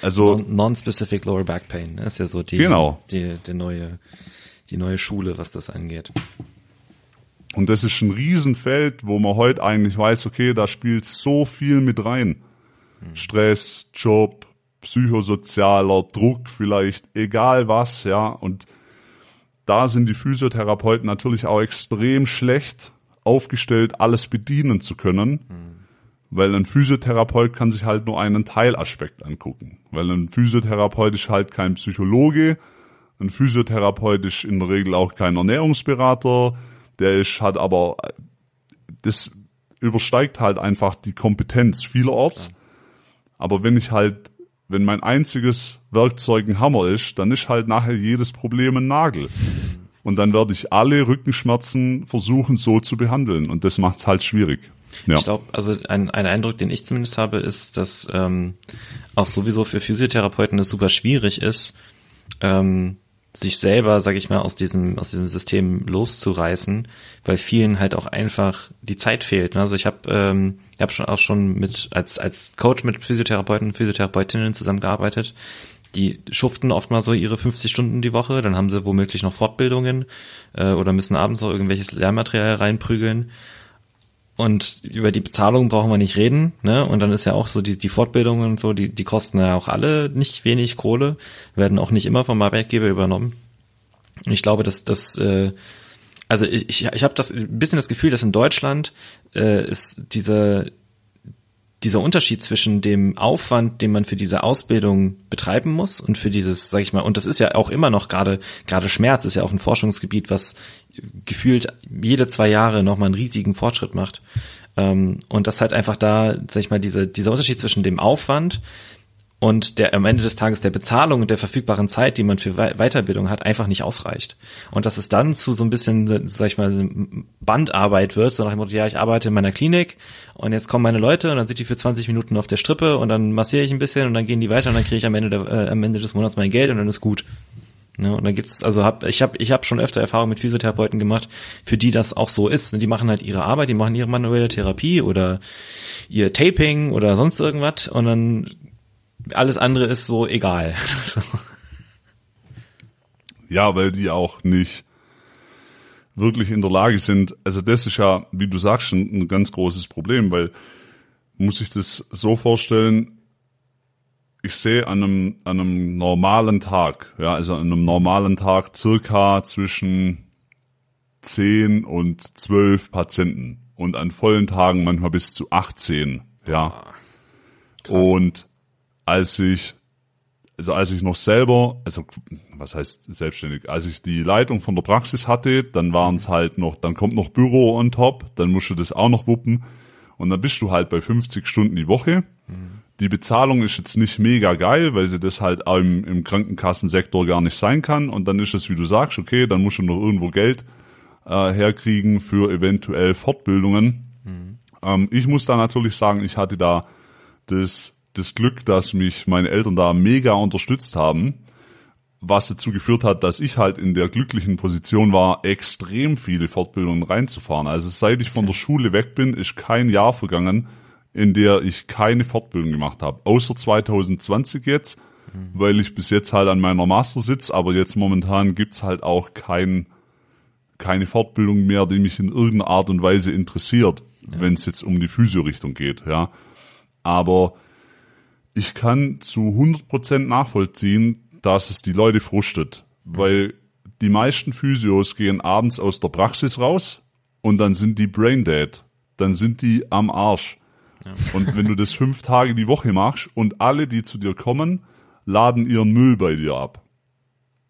Also Non-specific Lower Back Pain ne, ist ja so die, genau. die, die neue, die neue Schule, was das angeht. Und das ist ein Riesenfeld, wo man heute eigentlich weiß, okay, da spielt so viel mit rein. Stress, Job, psychosozialer Druck vielleicht, egal was, ja. Und da sind die Physiotherapeuten natürlich auch extrem schlecht aufgestellt, alles bedienen zu können. Mhm. Weil ein Physiotherapeut kann sich halt nur einen Teilaspekt angucken. Weil ein Physiotherapeut ist halt kein Psychologe, Ein Physiotherapeut ist in der Regel auch kein Ernährungsberater. Der ist, hat aber, das übersteigt halt einfach die Kompetenz vielerorts. Aber wenn ich halt, wenn mein einziges Werkzeug ein Hammer ist, dann ist halt nachher jedes Problem ein Nagel. Und dann werde ich alle Rückenschmerzen versuchen so zu behandeln. Und das macht es halt schwierig. Ja. Ich glaube, also ein, ein Eindruck, den ich zumindest habe, ist, dass ähm, auch sowieso für Physiotherapeuten es super schwierig ist, ähm, sich selber, sag ich mal, aus diesem aus diesem System loszureißen, weil vielen halt auch einfach die Zeit fehlt. Also ich habe ähm, ich hab schon auch schon mit als als Coach mit Physiotherapeuten, Physiotherapeutinnen zusammengearbeitet. Die schuften oft mal so ihre 50 Stunden die Woche, dann haben sie womöglich noch Fortbildungen äh, oder müssen abends noch irgendwelches Lernmaterial reinprügeln. Und über die Bezahlung brauchen wir nicht reden, ne? Und dann ist ja auch so die, die Fortbildungen und so, die, die kosten ja auch alle nicht wenig Kohle, werden auch nicht immer vom Arbeitgeber übernommen. Ich glaube, dass das, äh, also ich, ich, ich habe das ein bisschen das Gefühl, dass in Deutschland äh, ist diese dieser Unterschied zwischen dem Aufwand, den man für diese Ausbildung betreiben muss und für dieses, sag ich mal, und das ist ja auch immer noch gerade, gerade Schmerz ist ja auch ein Forschungsgebiet, was gefühlt jede zwei Jahre nochmal einen riesigen Fortschritt macht. Ähm, und das halt einfach da, sag ich mal, diese, dieser Unterschied zwischen dem Aufwand, und der am Ende des Tages der Bezahlung und der verfügbaren Zeit, die man für Weiterbildung hat, einfach nicht ausreicht. Und dass es dann zu so ein bisschen, sag ich mal, Bandarbeit wird, so nach dem Motto, ja, ich arbeite in meiner Klinik und jetzt kommen meine Leute und dann sind die für 20 Minuten auf der Strippe und dann massiere ich ein bisschen und dann gehen die weiter und dann kriege ich am Ende, der, äh, am Ende des Monats mein Geld und dann ist gut. Ja, und dann gibt's, also hab, ich habe ich hab schon öfter Erfahrung mit Physiotherapeuten gemacht, für die das auch so ist. Die machen halt ihre Arbeit, die machen ihre manuelle Therapie oder ihr Taping oder sonst irgendwas und dann alles andere ist so egal. Ja, weil die auch nicht wirklich in der Lage sind. Also das ist ja, wie du sagst, ein, ein ganz großes Problem, weil muss ich das so vorstellen, ich sehe an einem, an einem normalen Tag, ja, also an einem normalen Tag circa zwischen 10 und 12 Patienten und an vollen Tagen manchmal bis zu 18, ja. Krass. Und als ich, also als ich noch selber, also was heißt selbstständig, als ich die Leitung von der Praxis hatte, dann waren es halt noch, dann kommt noch Büro on top, dann musst du das auch noch wuppen und dann bist du halt bei 50 Stunden die Woche. Mhm. Die Bezahlung ist jetzt nicht mega geil, weil sie das halt im, im Krankenkassensektor gar nicht sein kann und dann ist es, wie du sagst, okay, dann musst du noch irgendwo Geld äh, herkriegen für eventuell Fortbildungen. Mhm. Ähm, ich muss da natürlich sagen, ich hatte da das das Glück, dass mich meine Eltern da mega unterstützt haben, was dazu geführt hat, dass ich halt in der glücklichen Position war, extrem viele Fortbildungen reinzufahren. Also seit ich von der Schule weg bin, ist kein Jahr vergangen, in der ich keine Fortbildung gemacht habe. Außer 2020 jetzt, mhm. weil ich bis jetzt halt an meiner Master sitze, aber jetzt momentan gibt's halt auch kein, keine Fortbildung mehr, die mich in irgendeiner Art und Weise interessiert, ja. wenn es jetzt um die Physio-Richtung geht, ja. Aber ich kann zu 100% nachvollziehen, dass es die Leute frustet, weil die meisten Physios gehen abends aus der Praxis raus und dann sind die brain dead, dann sind die am Arsch. Ja. Und wenn du das fünf Tage die Woche machst und alle, die zu dir kommen, laden ihren Müll bei dir ab.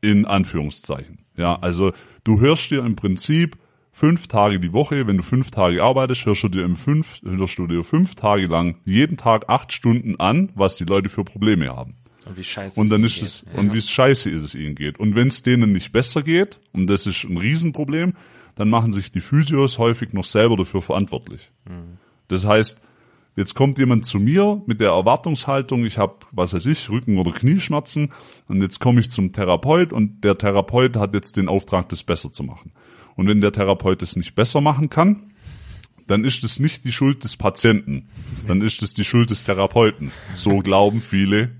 In Anführungszeichen. Ja, also du hörst dir im Prinzip fünf Tage die Woche, wenn du fünf Tage arbeitest, hörst du dir im fünf, hörst du dir fünf Tage lang jeden Tag acht Stunden an, was die Leute für Probleme haben. Und wie scheiße und dann ist es, ja. und wie scheiße ist es ihnen geht. Und wenn es denen nicht besser geht, und das ist ein Riesenproblem, dann machen sich die Physios häufig noch selber dafür verantwortlich. Mhm. Das heißt, jetzt kommt jemand zu mir mit der Erwartungshaltung, ich habe, was weiß ich, Rücken- oder Knieschmerzen, und jetzt komme ich zum Therapeut und der Therapeut hat jetzt den Auftrag, das besser zu machen. Und wenn der Therapeut es nicht besser machen kann, dann ist es nicht die Schuld des Patienten, dann ist es die Schuld des Therapeuten. So glauben viele,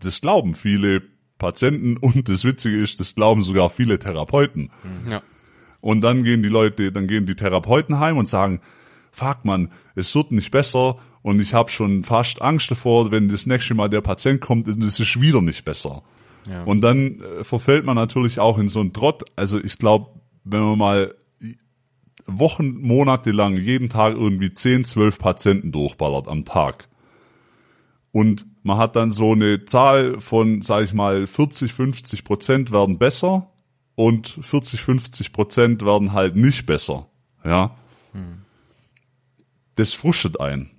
das glauben viele Patienten und das Witzige ist, das glauben sogar viele Therapeuten. Ja. Und dann gehen die Leute, dann gehen die Therapeuten heim und sagen, fuck man, es wird nicht besser und ich habe schon fast Angst davor, wenn das nächste Mal der Patient kommt, ist es wieder nicht besser. Ja. Und dann äh, verfällt man natürlich auch in so einen Trott. Also ich glaube, wenn man mal Wochen, Monate lang jeden Tag irgendwie 10, 12 Patienten durchballert am Tag Und man hat dann so eine Zahl von, sag ich mal, 40, 50 Prozent werden besser und 40, 50 Prozent werden halt nicht besser. Ja. Hm. Das frustet ein.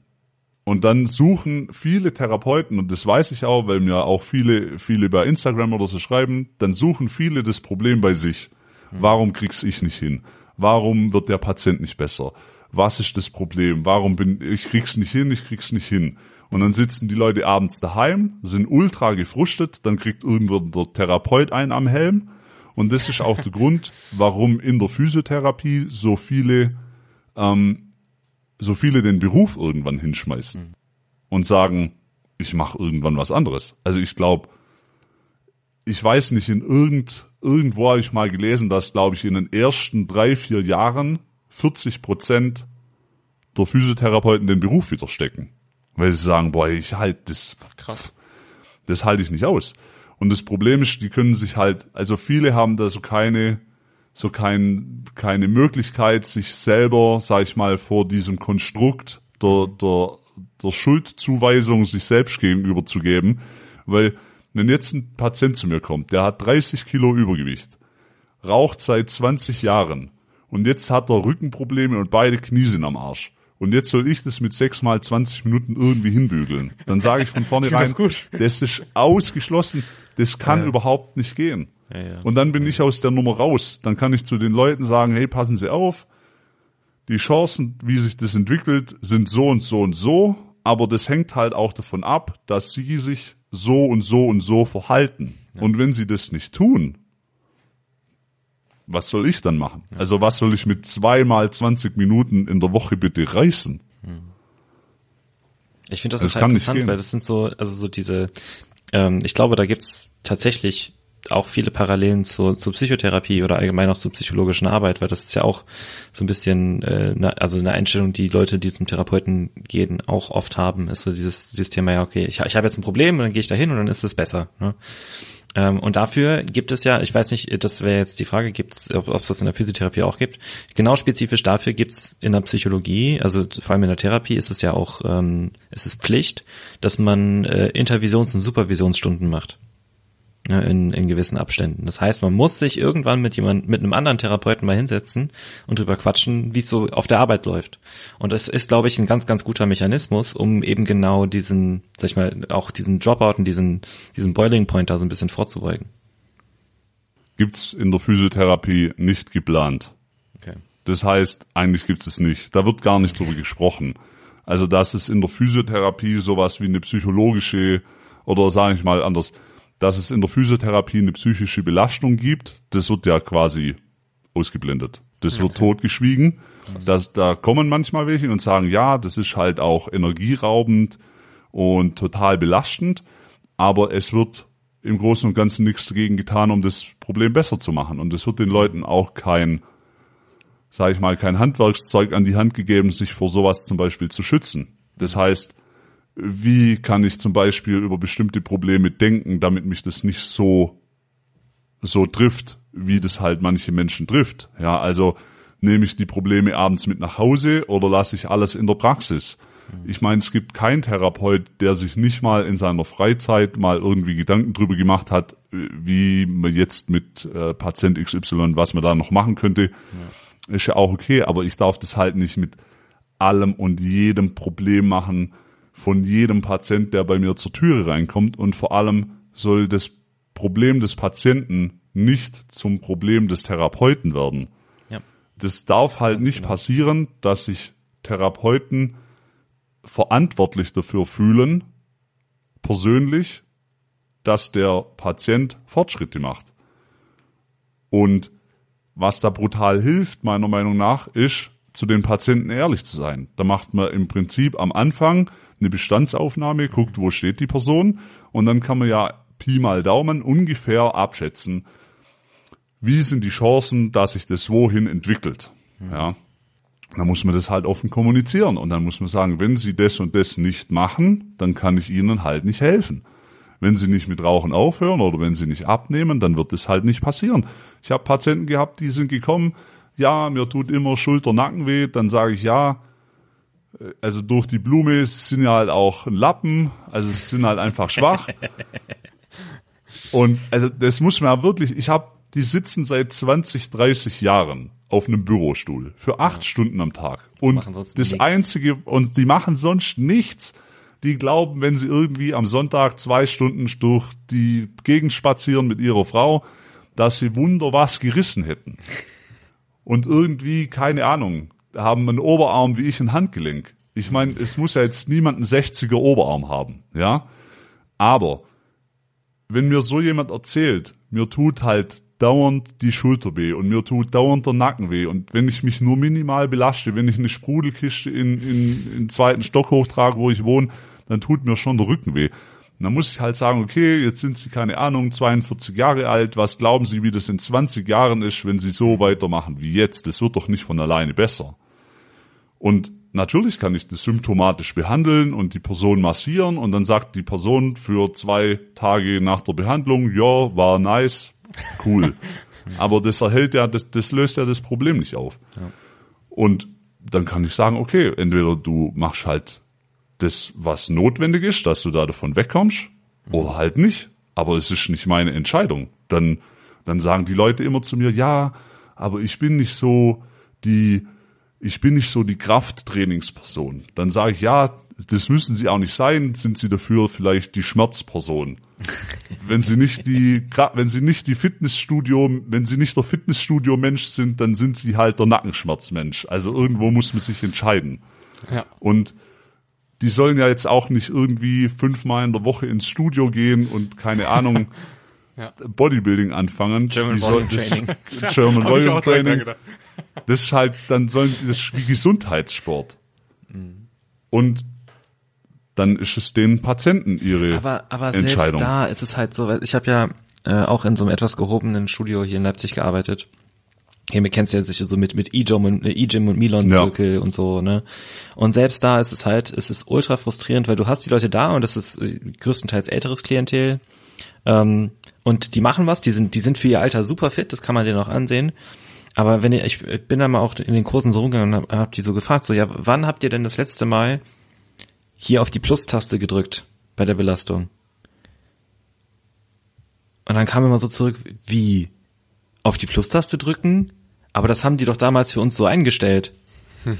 Und dann suchen viele Therapeuten, und das weiß ich auch, weil mir auch viele, viele bei Instagram oder so schreiben, dann suchen viele das Problem bei sich. Warum krieg's ich nicht hin? Warum wird der Patient nicht besser? Was ist das Problem? Warum bin ich krieg's nicht hin, ich krieg's nicht hin? Und dann sitzen die Leute abends daheim, sind ultra gefrustet, dann kriegt irgendwo der Therapeut einen am Helm. Und das ist auch der Grund, warum in der Physiotherapie so viele ähm, so viele den Beruf irgendwann hinschmeißen mhm. und sagen, ich mache irgendwann was anderes. Also ich glaube, ich weiß nicht, in irgend, irgendwo habe ich mal gelesen, dass, glaube ich, in den ersten drei, vier Jahren 40 Prozent der Physiotherapeuten den Beruf wieder stecken. Weil sie sagen, boah, ich halte das, krass, das halte ich nicht aus. Und das Problem ist, die können sich halt, also viele haben da so keine, so kein, keine Möglichkeit, sich selber, sag ich mal, vor diesem Konstrukt der, der, der Schuldzuweisung sich selbst gegenüber zu geben, weil wenn jetzt ein Patient zu mir kommt, der hat 30 Kilo Übergewicht, raucht seit 20 Jahren und jetzt hat er Rückenprobleme und beide Knie sind am Arsch. Und jetzt soll ich das mit sechs mal 20 Minuten irgendwie hinbügeln. Dann sage ich von vornherein, das ist ausgeschlossen, das kann ja. überhaupt nicht gehen. Ja, ja. Und dann bin ich aus der Nummer raus. Dann kann ich zu den Leuten sagen, hey, passen Sie auf, die Chancen, wie sich das entwickelt, sind so und so und so, aber das hängt halt auch davon ab, dass Sie sich so und so und so verhalten. Ja. Und wenn Sie das nicht tun, was soll ich dann machen? Also was soll ich mit zweimal 20 Minuten in der Woche bitte reißen? Ich finde das, das total interessant, weil das sind so, also so diese, ähm, ich glaube, da gibt's tatsächlich auch viele Parallelen zu, zu Psychotherapie oder allgemein auch zur psychologischen Arbeit, weil das ist ja auch so ein bisschen, äh, ne, also eine Einstellung, die Leute, die zum Therapeuten gehen, auch oft haben, ist so dieses, dieses Thema, ja, okay, ich, ich habe jetzt ein Problem und dann gehe ich da hin und dann ist es besser. Ne? Ähm, und dafür gibt es ja, ich weiß nicht, das wäre jetzt die Frage, gibt's, ob es das in der Physiotherapie auch gibt. Genau spezifisch dafür gibt's in der Psychologie, also vor allem in der Therapie ist es ja auch, ähm, es ist Pflicht, dass man äh, Intervisions- und Supervisionsstunden macht in, in gewissen Abständen. Das heißt, man muss sich irgendwann mit jemand, mit einem anderen Therapeuten mal hinsetzen und drüber quatschen, wie es so auf der Arbeit läuft. Und das ist, glaube ich, ein ganz, ganz guter Mechanismus, um eben genau diesen, sag ich mal, auch diesen Dropout und diesen, diesen Boiling Point da so ein bisschen vorzubeugen. Gibt's in der Physiotherapie nicht geplant. Okay. Das heißt, eigentlich gibt's es nicht. Da wird gar nicht drüber gesprochen. Also, dass es in der Physiotherapie sowas wie eine psychologische oder sage ich mal anders, dass es in der Physiotherapie eine psychische Belastung gibt, das wird ja quasi ausgeblendet. Das wird totgeschwiegen. Das, da kommen manchmal welche und sagen, ja, das ist halt auch energieraubend und total belastend, aber es wird im Großen und Ganzen nichts dagegen getan, um das Problem besser zu machen. Und es wird den Leuten auch kein, sage ich mal, kein Handwerkszeug an die Hand gegeben, sich vor sowas zum Beispiel zu schützen. Das heißt, wie kann ich zum Beispiel über bestimmte Probleme denken, damit mich das nicht so, so trifft, wie das halt manche Menschen trifft. Ja, also nehme ich die Probleme abends mit nach Hause oder lasse ich alles in der Praxis? Ich meine, es gibt keinen Therapeut, der sich nicht mal in seiner Freizeit mal irgendwie Gedanken drüber gemacht hat, wie man jetzt mit äh, Patient XY, was man da noch machen könnte. Ja. Ist ja auch okay, aber ich darf das halt nicht mit allem und jedem Problem machen, von jedem Patient, der bei mir zur Türe reinkommt und vor allem soll das Problem des Patienten nicht zum Problem des Therapeuten werden. Ja. Das darf halt Ganz nicht genau. passieren, dass sich Therapeuten verantwortlich dafür fühlen, persönlich, dass der Patient Fortschritte macht. Und was da brutal hilft, meiner Meinung nach, ist, zu den Patienten ehrlich zu sein. Da macht man im Prinzip am Anfang eine Bestandsaufnahme, guckt, wo steht die Person und dann kann man ja Pi mal Daumen ungefähr abschätzen, wie sind die Chancen, dass sich das wohin entwickelt. Ja. Dann muss man das halt offen kommunizieren und dann muss man sagen, wenn Sie das und das nicht machen, dann kann ich Ihnen halt nicht helfen. Wenn Sie nicht mit Rauchen aufhören oder wenn Sie nicht abnehmen, dann wird das halt nicht passieren. Ich habe Patienten gehabt, die sind gekommen, ja, mir tut immer Schulter, Nacken weh, dann sage ich ja, also durch die Blume sind ja halt auch ein Lappen, also sind halt einfach schwach. Und also das muss man wirklich, ich habe, die sitzen seit 20, 30 Jahren auf einem Bürostuhl für acht ja. Stunden am Tag. Und das nichts. einzige, und die machen sonst nichts. Die glauben, wenn sie irgendwie am Sonntag zwei Stunden durch die Gegend spazieren mit ihrer Frau, dass sie wunder was gerissen hätten. Und irgendwie, keine Ahnung, haben einen Oberarm wie ich ein Handgelenk. Ich meine, es muss ja jetzt niemand einen 60er Oberarm haben, ja. Aber wenn mir so jemand erzählt, mir tut halt dauernd die Schulter weh und mir tut dauernd der Nacken weh und wenn ich mich nur minimal belaste, wenn ich eine Sprudelkiste in, in, in zweiten Stock hochtrage, wo ich wohne, dann tut mir schon der Rücken weh. Und dann muss ich halt sagen, okay, jetzt sind Sie, keine Ahnung, 42 Jahre alt, was glauben Sie, wie das in 20 Jahren ist, wenn Sie so weitermachen wie jetzt? Das wird doch nicht von alleine besser. Und natürlich kann ich das symptomatisch behandeln und die Person massieren und dann sagt die Person für zwei Tage nach der Behandlung, ja, war nice, cool. Aber das erhält ja, das, das löst ja das Problem nicht auf. Ja. Und dann kann ich sagen, okay, entweder du machst halt das, was notwendig ist, dass du da davon wegkommst, mhm. oder halt nicht. Aber es ist nicht meine Entscheidung. Dann, dann sagen die Leute immer zu mir, ja, aber ich bin nicht so die, ich bin nicht so die Krafttrainingsperson. Dann sage ich, ja, das müssen sie auch nicht sein, sind sie dafür vielleicht die Schmerzperson. wenn sie nicht die, wenn sie nicht die Fitnessstudio, wenn sie nicht der Fitnessstudio Mensch sind, dann sind sie halt der Nackenschmerzmensch. Also irgendwo muss man sich entscheiden. Ja. Und die sollen ja jetzt auch nicht irgendwie fünfmal in der Woche ins Studio gehen und keine Ahnung, ja. Bodybuilding anfangen. German Volume Training. German Volume Training. Das ist halt, dann sollen das ist wie Gesundheitssport. Mhm. Und dann ist es den Patienten ihre aber, aber Entscheidung. Selbst da ist es halt so, ich habe ja äh, auch in so einem etwas gehobenen Studio hier in Leipzig gearbeitet. Hier, mir kennst du ja sicher so mit, mit E-Gym und, äh, E-Gym und Milon Zirkel ja. und so, ne? Und selbst da ist es halt, es ist ultra frustrierend, weil du hast die Leute da und das ist äh, größtenteils älteres Klientel. Ähm, und die machen was, die sind, die sind für ihr Alter super fit, das kann man denen auch ansehen. Aber wenn ihr, ich bin da mal auch in den Kursen so rumgegangen und hab, hab die so gefragt, so, ja, wann habt ihr denn das letzte Mal hier auf die Plus-Taste gedrückt bei der Belastung? Und dann kam immer so zurück, wie? Auf die Plus-Taste drücken? Aber das haben die doch damals für uns so eingestellt. Hm.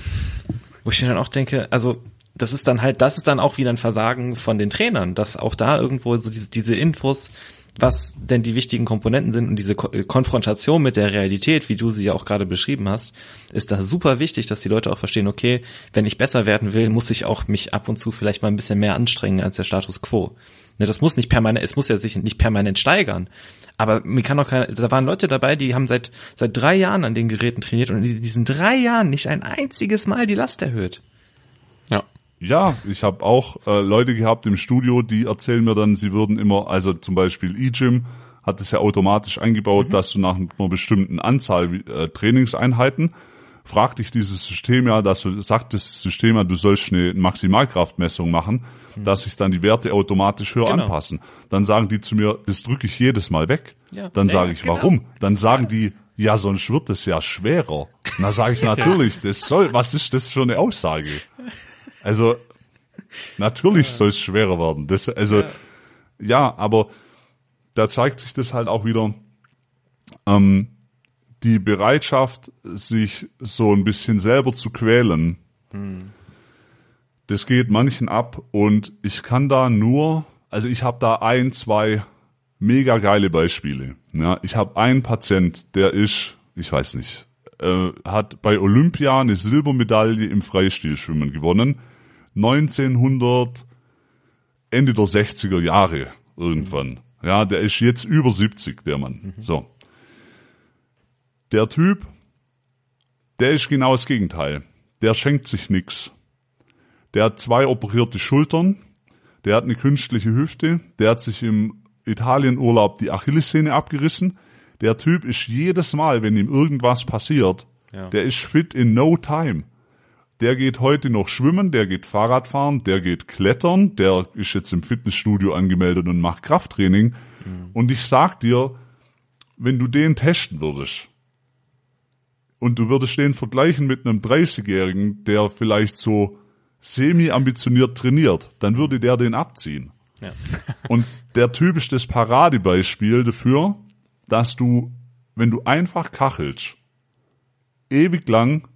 Wo ich mir dann auch denke, also das ist dann halt, das ist dann auch wieder ein Versagen von den Trainern, dass auch da irgendwo so diese, diese Infos was denn die wichtigen Komponenten sind und diese Ko äh, Konfrontation mit der Realität, wie du sie ja auch gerade beschrieben hast, ist da super wichtig, dass die Leute auch verstehen, okay, wenn ich besser werden will, muss ich auch mich ab und zu vielleicht mal ein bisschen mehr anstrengen als der Status quo. Ne, das muss nicht permanent, es muss ja sich nicht permanent steigern. Aber mir kann auch keine, da waren Leute dabei, die haben seit, seit drei Jahren an den Geräten trainiert und in diesen drei Jahren nicht ein einziges Mal die Last erhöht. Ja. Ja, ich habe auch äh, Leute gehabt im Studio, die erzählen mir dann, sie würden immer, also zum Beispiel E-Gym hat es ja automatisch eingebaut, mhm. dass du nach einer bestimmten Anzahl äh, Trainingseinheiten fragt dich dieses System ja, dass du sagt das System ja, du sollst eine Maximalkraftmessung machen, mhm. dass sich dann die Werte automatisch höher genau. anpassen. Dann sagen die zu mir, das drücke ich jedes Mal weg. Ja. Dann sage ich, genau. warum? Dann sagen die, ja, sonst wird es ja schwerer. Na sage ich natürlich, das soll, was ist das für eine Aussage? Also natürlich soll es schwerer werden. Das, also ja. ja, aber da zeigt sich das halt auch wieder ähm, die Bereitschaft, sich so ein bisschen selber zu quälen. Hm. Das geht manchen ab und ich kann da nur, also ich habe da ein, zwei mega geile Beispiele. Ja, ich habe einen Patient, der ist, ich weiß nicht, äh, hat bei Olympia eine Silbermedaille im Freistilschwimmen gewonnen 1900, Ende der 60er Jahre irgendwann. Ja, der ist jetzt über 70, der Mann. Mhm. So. Der Typ, der ist genau das Gegenteil. Der schenkt sich nix. Der hat zwei operierte Schultern, der hat eine künstliche Hüfte, der hat sich im Italienurlaub die Achillessehne abgerissen. Der Typ ist jedes Mal, wenn ihm irgendwas passiert, ja. der ist fit in no time der geht heute noch schwimmen, der geht Fahrradfahren, der geht klettern, der ist jetzt im Fitnessstudio angemeldet und macht Krafttraining. Mhm. Und ich sag dir, wenn du den testen würdest und du würdest den vergleichen mit einem 30-Jährigen, der vielleicht so semi-ambitioniert trainiert, dann würde der den abziehen. Ja. Und der Typ ist das Paradebeispiel dafür, dass du, wenn du einfach kachelst, ewig lang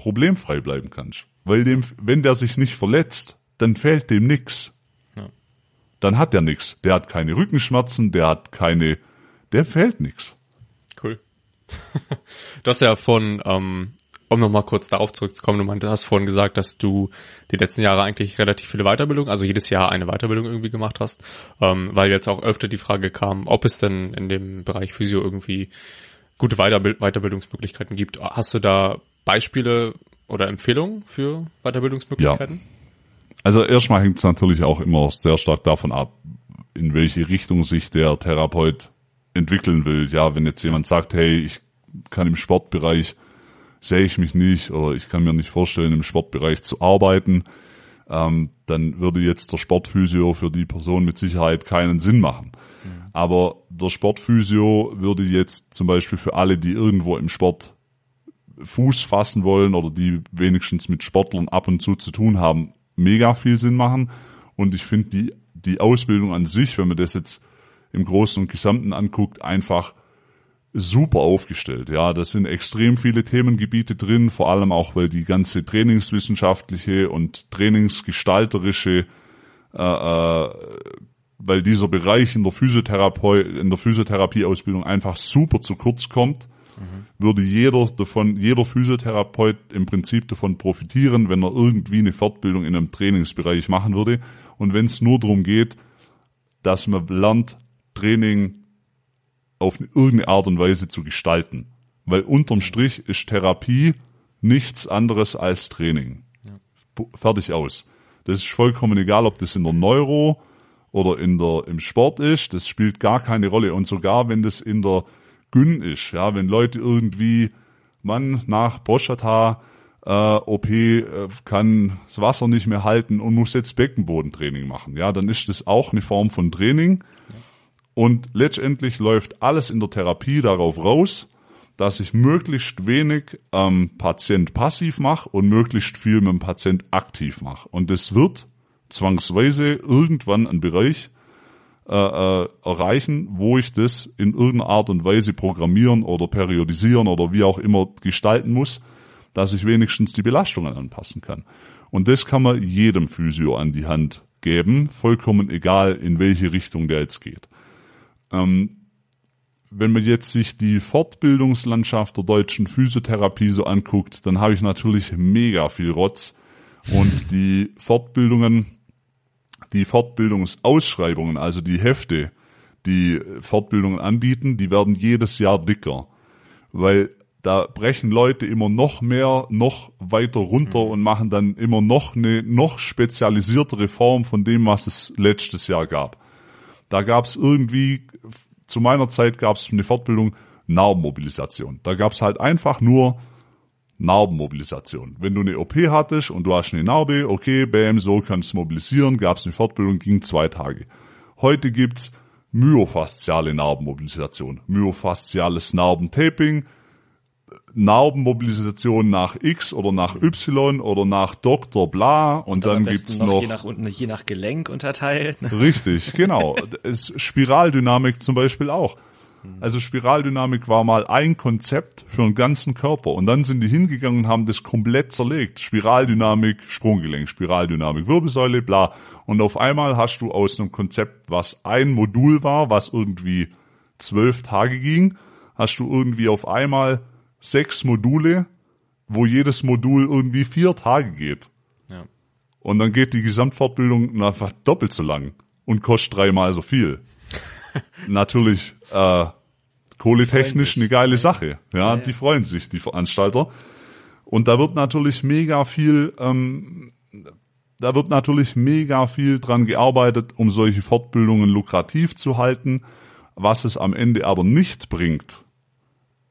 problemfrei bleiben kannst. Weil dem, wenn der sich nicht verletzt, dann fehlt dem nix. Ja. Dann hat der nix. Der hat keine Rückenschmerzen, der hat keine, der fehlt nix. Cool. du hast ja von, ähm, um nochmal kurz darauf zurückzukommen, du meinte, hast vorhin gesagt, dass du die letzten Jahre eigentlich relativ viele Weiterbildungen, also jedes Jahr eine Weiterbildung irgendwie gemacht hast, ähm, weil jetzt auch öfter die Frage kam, ob es denn in dem Bereich Physio irgendwie gute Weiterbild Weiterbildungsmöglichkeiten gibt. Hast du da Beispiele oder Empfehlungen für Weiterbildungsmöglichkeiten? Also erstmal hängt es natürlich auch immer sehr stark davon ab, in welche Richtung sich der Therapeut entwickeln will. Ja, wenn jetzt jemand sagt, hey, ich kann im Sportbereich sehe ich mich nicht oder ich kann mir nicht vorstellen, im Sportbereich zu arbeiten, ähm, dann würde jetzt der Sportphysio für die Person mit Sicherheit keinen Sinn machen. Mhm. Aber der Sportphysio würde jetzt zum Beispiel für alle, die irgendwo im Sport Fuß fassen wollen oder die wenigstens mit Sportlern ab und zu zu tun haben, mega viel Sinn machen. Und ich finde die, die Ausbildung an sich, wenn man das jetzt im Großen und Gesamten anguckt, einfach super aufgestellt. Ja, das sind extrem viele Themengebiete drin, vor allem auch, weil die ganze trainingswissenschaftliche und trainingsgestalterische, äh, äh, weil dieser Bereich in der Physiotherapie, in der Physiotherapieausbildung einfach super zu kurz kommt. Würde jeder davon, jeder Physiotherapeut im Prinzip davon profitieren, wenn er irgendwie eine Fortbildung in einem Trainingsbereich machen würde. Und wenn es nur darum geht, dass man lernt, Training auf irgendeine Art und Weise zu gestalten. Weil unterm Strich ist Therapie nichts anderes als Training. Ja. Fertig aus. Das ist vollkommen egal, ob das in der Neuro oder in der, im Sport ist. Das spielt gar keine Rolle. Und sogar wenn das in der Gyn ist, ja, wenn Leute irgendwie, man nach Prostata, äh, OP äh, kann das Wasser nicht mehr halten und muss jetzt Beckenbodentraining machen. Ja, dann ist das auch eine Form von Training. Und letztendlich läuft alles in der Therapie darauf raus, dass ich möglichst wenig ähm, Patient passiv mache und möglichst viel mit dem Patient aktiv mache. Und das wird zwangsweise irgendwann einen Bereich äh, äh, erreichen, wo ich das in irgendeiner Art und Weise programmieren oder periodisieren oder wie auch immer gestalten muss, dass ich wenigstens die Belastungen anpassen kann. Und das kann man jedem Physio an die Hand geben, vollkommen egal, in welche Richtung der jetzt geht. Ähm, wenn man jetzt sich die Fortbildungslandschaft der deutschen Physiotherapie so anguckt, dann habe ich natürlich mega viel Rotz. Und die Fortbildungen, die Fortbildungsausschreibungen, also die Hefte, die Fortbildungen anbieten, die werden jedes Jahr dicker. Weil da brechen Leute immer noch mehr, noch weiter runter mhm. und machen dann immer noch eine noch spezialisiertere Form von dem, was es letztes Jahr gab. Da gab es irgendwie, zu meiner Zeit gab es eine Fortbildung Narbenmobilisation. Da gab es halt einfach nur Narbenmobilisation. Wenn du eine OP hattest und du hast eine Narbe, okay, bam, so kannst du mobilisieren, gab es eine Fortbildung, ging zwei Tage. Heute gibt's myofasziale Narbenmobilisation, myofasziales Narbentaping, Narbenmobilisation nach X oder nach Y oder nach Dr. Bla und, und dann, dann gibt's noch, noch je nach, je nach Gelenk unterteilt. Richtig, genau. es, Spiraldynamik zum Beispiel auch. Also Spiraldynamik war mal ein Konzept für einen ganzen Körper und dann sind die hingegangen und haben das komplett zerlegt. Spiraldynamik, Sprunggelenk, Spiraldynamik, Wirbelsäule, bla. Und auf einmal hast du aus einem Konzept, was ein Modul war, was irgendwie zwölf Tage ging, hast du irgendwie auf einmal sechs Module, wo jedes Modul irgendwie vier Tage geht. Ja. Und dann geht die Gesamtfortbildung einfach doppelt so lang und kostet dreimal so viel. Natürlich äh, kohletechnisch eine geile Sache. Ja, ja, die freuen sich, die Veranstalter. Und da wird natürlich mega viel, ähm, da wird natürlich mega viel dran gearbeitet, um solche Fortbildungen lukrativ zu halten. Was es am Ende aber nicht bringt,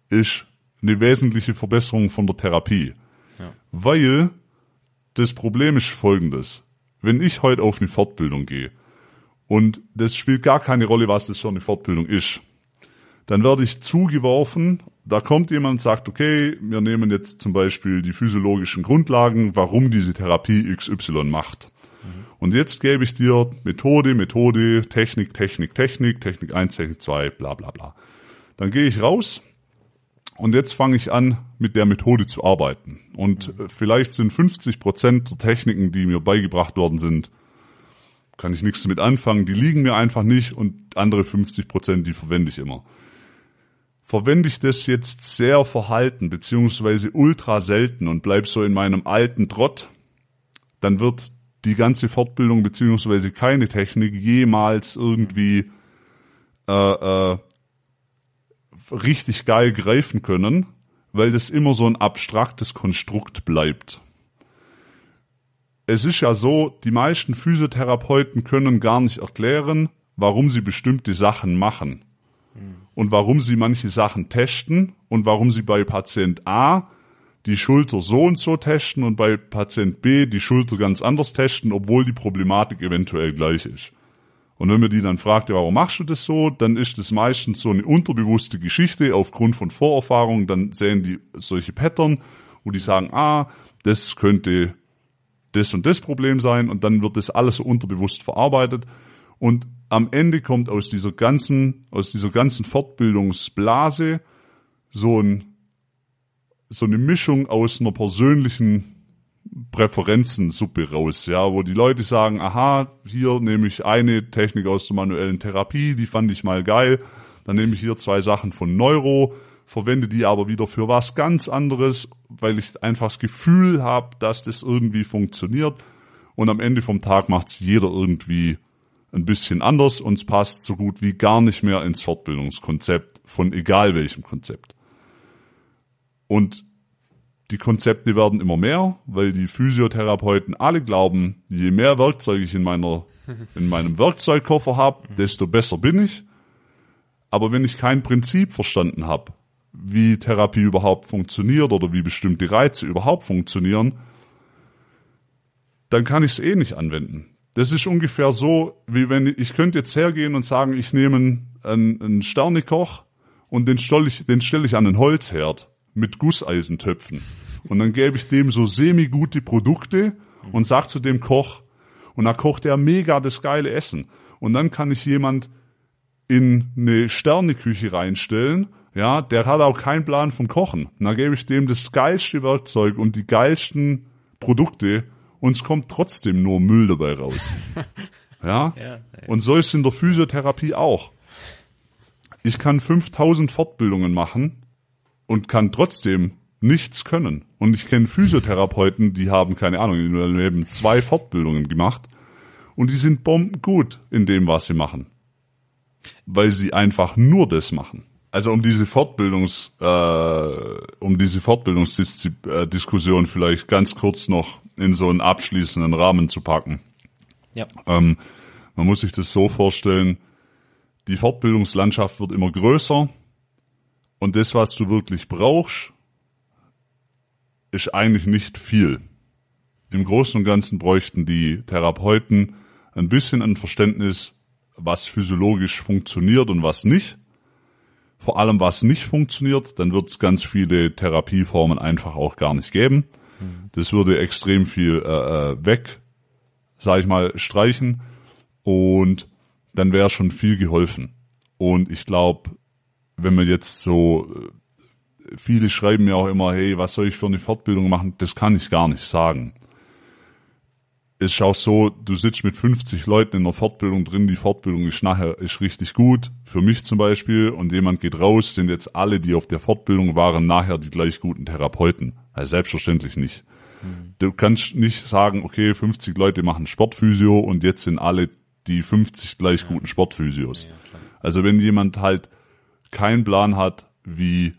ist eine wesentliche Verbesserung von der Therapie. Ja. Weil das Problem ist folgendes. Wenn ich heute auf eine Fortbildung gehe und das spielt gar keine Rolle, was das für eine Fortbildung ist, dann werde ich zugeworfen, da kommt jemand und sagt, okay, wir nehmen jetzt zum Beispiel die physiologischen Grundlagen, warum diese Therapie XY macht. Und jetzt gebe ich dir Methode, Methode, Technik, Technik, Technik, Technik 1, Technik 2, bla bla bla. Dann gehe ich raus und jetzt fange ich an, mit der Methode zu arbeiten. Und äh, vielleicht sind 50 Prozent der Techniken, die mir beigebracht worden sind, kann ich nichts damit anfangen, die liegen mir einfach nicht und andere 50 Prozent, die verwende ich immer. Verwende ich das jetzt sehr verhalten, beziehungsweise ultra selten und bleib so in meinem alten Trott, dann wird die ganze Fortbildung beziehungsweise keine Technik jemals irgendwie äh, äh, richtig geil greifen können, weil das immer so ein abstraktes Konstrukt bleibt. Es ist ja so, die meisten Physiotherapeuten können gar nicht erklären, warum sie bestimmte Sachen machen und warum sie manche Sachen testen und warum sie bei Patient A die Schulter so und so testen und bei Patient B die Schulter ganz anders testen, obwohl die Problematik eventuell gleich ist. Und wenn man die dann fragt, ja, warum machst du das so, dann ist das meistens so eine unterbewusste Geschichte aufgrund von Vorerfahrungen. Dann sehen die solche Pattern, wo die sagen, ah, das könnte das und das Problem sein und dann wird das alles so unterbewusst verarbeitet und am Ende kommt aus dieser ganzen, aus dieser ganzen Fortbildungsblase so ein, so eine Mischung aus einer persönlichen Präferenzensuppe raus, ja, wo die Leute sagen, aha, hier nehme ich eine Technik aus der manuellen Therapie, die fand ich mal geil, dann nehme ich hier zwei Sachen von Neuro, verwende die aber wieder für was ganz anderes, weil ich einfach das Gefühl habe, dass das irgendwie funktioniert. Und am Ende vom Tag macht's jeder irgendwie ein bisschen anders und es passt so gut wie gar nicht mehr ins Fortbildungskonzept von egal welchem Konzept. Und die Konzepte werden immer mehr, weil die Physiotherapeuten alle glauben, je mehr Werkzeuge ich in meiner, in meinem Werkzeugkoffer habe, desto besser bin ich. Aber wenn ich kein Prinzip verstanden habe, wie Therapie überhaupt funktioniert oder wie bestimmte Reize überhaupt funktionieren, dann kann ich es eh nicht anwenden. Das ist ungefähr so, wie wenn ich könnte jetzt hergehen und sagen, ich nehme einen, einen Sternekoch und den stelle ich, den stelle ich an einen Holzherd mit Gusseisentöpfen. Und dann gebe ich dem so semi-gute Produkte und sag zu dem Koch, und da kocht er mega das geile Essen. Und dann kann ich jemand in eine Sterneküche reinstellen, ja, der hat auch keinen Plan vom Kochen. Und dann gebe ich dem das geilste Werkzeug und die geilsten Produkte und es kommt trotzdem nur Müll dabei raus. ja? ja und so ist es in der Physiotherapie auch. Ich kann 5000 Fortbildungen machen und kann trotzdem nichts können. Und ich kenne Physiotherapeuten, die haben, keine Ahnung, in ihrem Leben zwei Fortbildungen gemacht und die sind bombengut in dem, was sie machen. Weil sie einfach nur das machen. Also um diese Fortbildungs, äh, um diese Fortbildungsdiskussion vielleicht ganz kurz noch in so einen abschließenden Rahmen zu packen. Ja. Ähm, man muss sich das so vorstellen, die Fortbildungslandschaft wird immer größer und das, was du wirklich brauchst, ist eigentlich nicht viel. Im Großen und Ganzen bräuchten die Therapeuten ein bisschen ein Verständnis, was physiologisch funktioniert und was nicht. Vor allem, was nicht funktioniert, dann wird es ganz viele Therapieformen einfach auch gar nicht geben. Das würde extrem viel äh, äh, weg, sag ich mal, streichen und dann wäre schon viel geholfen. Und ich glaube, wenn man jetzt so viele schreiben mir auch immer, hey, was soll ich für eine Fortbildung machen? Das kann ich gar nicht sagen. Es ist auch so, du sitzt mit 50 Leuten in einer Fortbildung drin, die Fortbildung ist nachher ist richtig gut, für mich zum Beispiel, und jemand geht raus, sind jetzt alle, die auf der Fortbildung waren, nachher die gleich guten Therapeuten. Also selbstverständlich nicht. Mhm. Du kannst nicht sagen, okay, 50 Leute machen Sportphysio und jetzt sind alle die 50 gleich guten Sportphysios. Ja, also wenn jemand halt keinen Plan hat, wie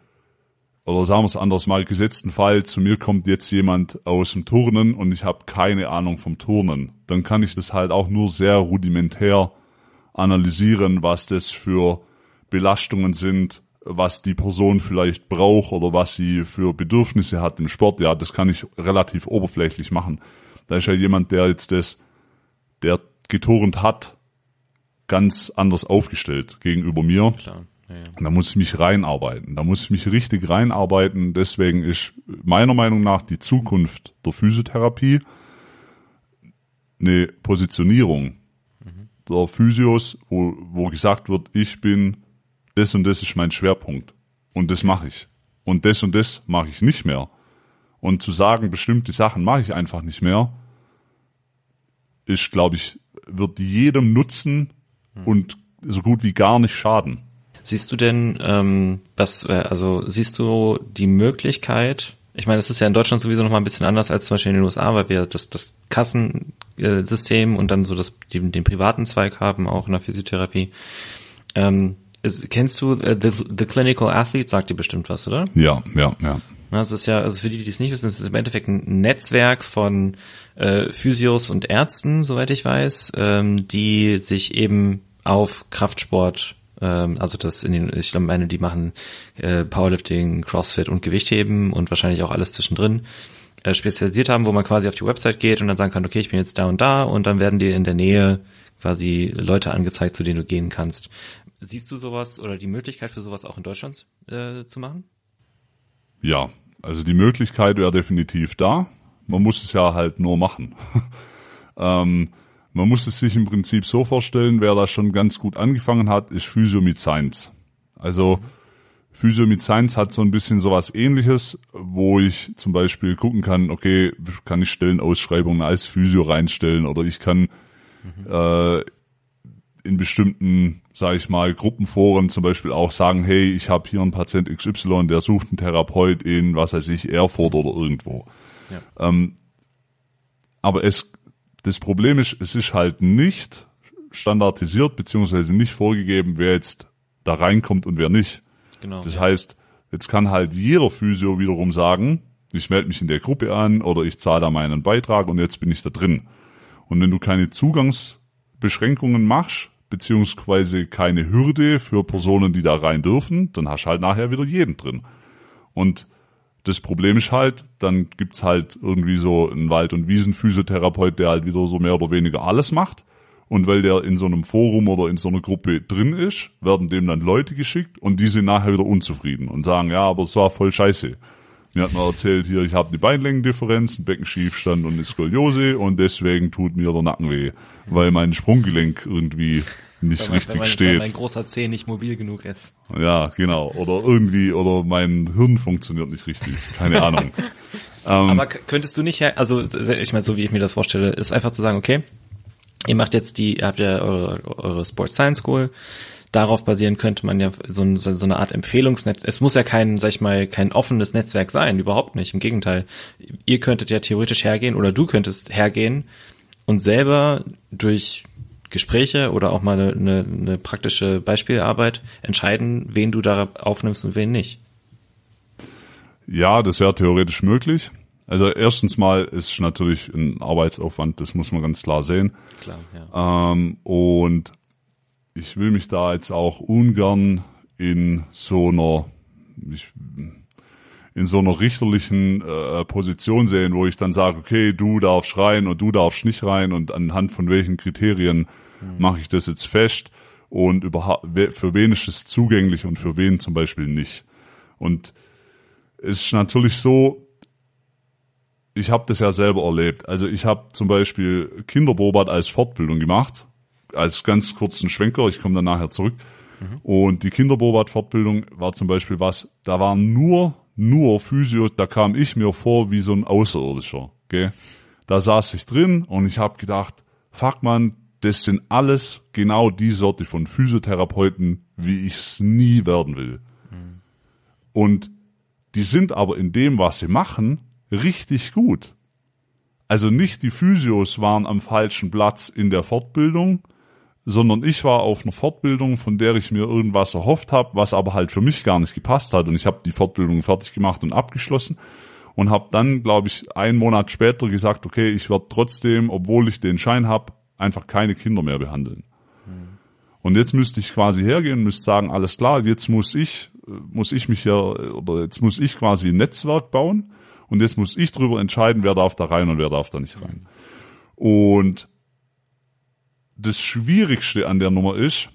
oder sagen wir es anders mal, gesetzten Fall, zu mir kommt jetzt jemand aus dem Turnen und ich habe keine Ahnung vom Turnen, dann kann ich das halt auch nur sehr rudimentär analysieren, was das für Belastungen sind, was die Person vielleicht braucht oder was sie für Bedürfnisse hat im Sport. Ja, das kann ich relativ oberflächlich machen. Da ist ja jemand, der jetzt das, der geturnt hat, ganz anders aufgestellt gegenüber mir. Klar Und da muss ich mich reinarbeiten. Da muss ich mich richtig reinarbeiten. Deswegen ist meiner Meinung nach die Zukunft der Physiotherapie eine Positionierung der Physios, wo, wo gesagt wird, ich bin, das und das ist mein Schwerpunkt. Und das mache ich. Und das und das mache ich nicht mehr. Und zu sagen, bestimmte Sachen mache ich einfach nicht mehr, ist, glaube ich, wird jedem nutzen und so gut wie gar nicht schaden. Siehst du denn, ähm, was, äh, also siehst du die Möglichkeit, ich meine, das ist ja in Deutschland sowieso noch mal ein bisschen anders als zum Beispiel in den USA, weil wir das, das Kassensystem und dann so das, den, den privaten Zweig haben, auch in der Physiotherapie. Ähm, ist, kennst du äh, the, the Clinical Athlete, sagt dir bestimmt was, oder? Ja, ja, ja. Das ist ja, also für die, die es nicht wissen, es ist im Endeffekt ein Netzwerk von äh, Physios und Ärzten, soweit ich weiß, ähm, die sich eben auf Kraftsport, ähm, also das in den, ich meine, die machen äh, Powerlifting, Crossfit und Gewichtheben und wahrscheinlich auch alles zwischendrin äh, spezialisiert haben, wo man quasi auf die Website geht und dann sagen kann, okay, ich bin jetzt da und da und dann werden dir in der Nähe quasi Leute angezeigt, zu denen du gehen kannst. Siehst du sowas oder die Möglichkeit für sowas auch in Deutschland äh, zu machen? Ja, also die Möglichkeit wäre definitiv da. Man muss es ja halt nur machen. ähm, man muss es sich im Prinzip so vorstellen, wer da schon ganz gut angefangen hat, ist Physio mit Science. Also Physio mit Science hat so ein bisschen sowas ähnliches, wo ich zum Beispiel gucken kann, okay, kann ich Stellenausschreibungen als Physio reinstellen oder ich kann mhm. äh, in bestimmten, sage ich mal, Gruppenforen zum Beispiel auch sagen, hey, ich habe hier einen Patient XY, der sucht einen Therapeut in, was weiß ich, Erfurt oder irgendwo. Ja. Ähm, aber es, das Problem ist, es ist halt nicht standardisiert beziehungsweise nicht vorgegeben, wer jetzt da reinkommt und wer nicht. Genau. Das ja. heißt, jetzt kann halt jeder Physio wiederum sagen, ich melde mich in der Gruppe an oder ich zahle da meinen Beitrag und jetzt bin ich da drin. Und wenn du keine Zugangsbeschränkungen machst, beziehungsweise keine Hürde für Personen, die da rein dürfen, dann hast du halt nachher wieder jeden drin. Und das Problem ist halt, dann gibt's halt irgendwie so einen Wald- und Wiesenphysiotherapeut, der halt wieder so mehr oder weniger alles macht. Und weil der in so einem Forum oder in so einer Gruppe drin ist, werden dem dann Leute geschickt und die sind nachher wieder unzufrieden und sagen, ja, aber es war voll scheiße. Mir hat man erzählt, hier, ich habe eine Beinlängendifferenz, einen Beckenschiefstand und eine Skoliose und deswegen tut mir der Nacken weh, weil mein Sprunggelenk irgendwie nicht weil richtig mein, steht. Weil mein großer Zeh nicht mobil genug ist. Ja, genau. Oder irgendwie, oder mein Hirn funktioniert nicht richtig. Keine Ahnung. ähm, Aber könntest du nicht, also ich meine, so wie ich mir das vorstelle, ist einfach zu sagen, okay, ihr macht jetzt die, ihr habt ja eure, eure Sports Science School, darauf basieren könnte man ja so, so, so eine Art Empfehlungsnetz. Es muss ja kein, sag ich mal, kein offenes Netzwerk sein, überhaupt nicht. Im Gegenteil. Ihr könntet ja theoretisch hergehen oder du könntest hergehen und selber durch Gespräche oder auch mal eine, eine, eine praktische Beispielarbeit entscheiden, wen du da aufnimmst und wen nicht. Ja, das wäre theoretisch möglich. Also erstens mal ist natürlich ein Arbeitsaufwand, das muss man ganz klar sehen. Klar, ja. Ähm, und ich will mich da jetzt auch ungern in so einer ich, in so einer richterlichen äh, Position sehen, wo ich dann sage, okay, du darfst rein und du darfst nicht rein und anhand von welchen Kriterien mhm. mache ich das jetzt fest und überhaupt für wen ist es zugänglich und für wen zum Beispiel nicht. Und es ist natürlich so, ich habe das ja selber erlebt. Also ich habe zum Beispiel Kinderbeobacht als Fortbildung gemacht, als ganz kurzen Schwenker, ich komme dann nachher zurück. Mhm. Und die Kinderbeobacht-Fortbildung war zum Beispiel was, da waren nur nur Physio, da kam ich mir vor wie so ein Außerirdischer. Gell? Da saß ich drin und ich habe gedacht, fuck man, das sind alles genau die Sorte von Physiotherapeuten, wie ich es nie werden will. Mhm. Und die sind aber in dem, was sie machen, richtig gut. Also nicht die Physios waren am falschen Platz in der Fortbildung, sondern ich war auf einer Fortbildung, von der ich mir irgendwas erhofft habe, was aber halt für mich gar nicht gepasst hat. Und ich habe die Fortbildung fertig gemacht und abgeschlossen und habe dann, glaube ich, einen Monat später gesagt, okay, ich werde trotzdem, obwohl ich den Schein habe, einfach keine Kinder mehr behandeln. Mhm. Und jetzt müsste ich quasi hergehen, müsste sagen, alles klar, jetzt muss ich, muss ich mich ja, oder jetzt muss ich quasi ein Netzwerk bauen und jetzt muss ich darüber entscheiden, wer darf da rein und wer darf da nicht rein. Und das Schwierigste an der Nummer ist,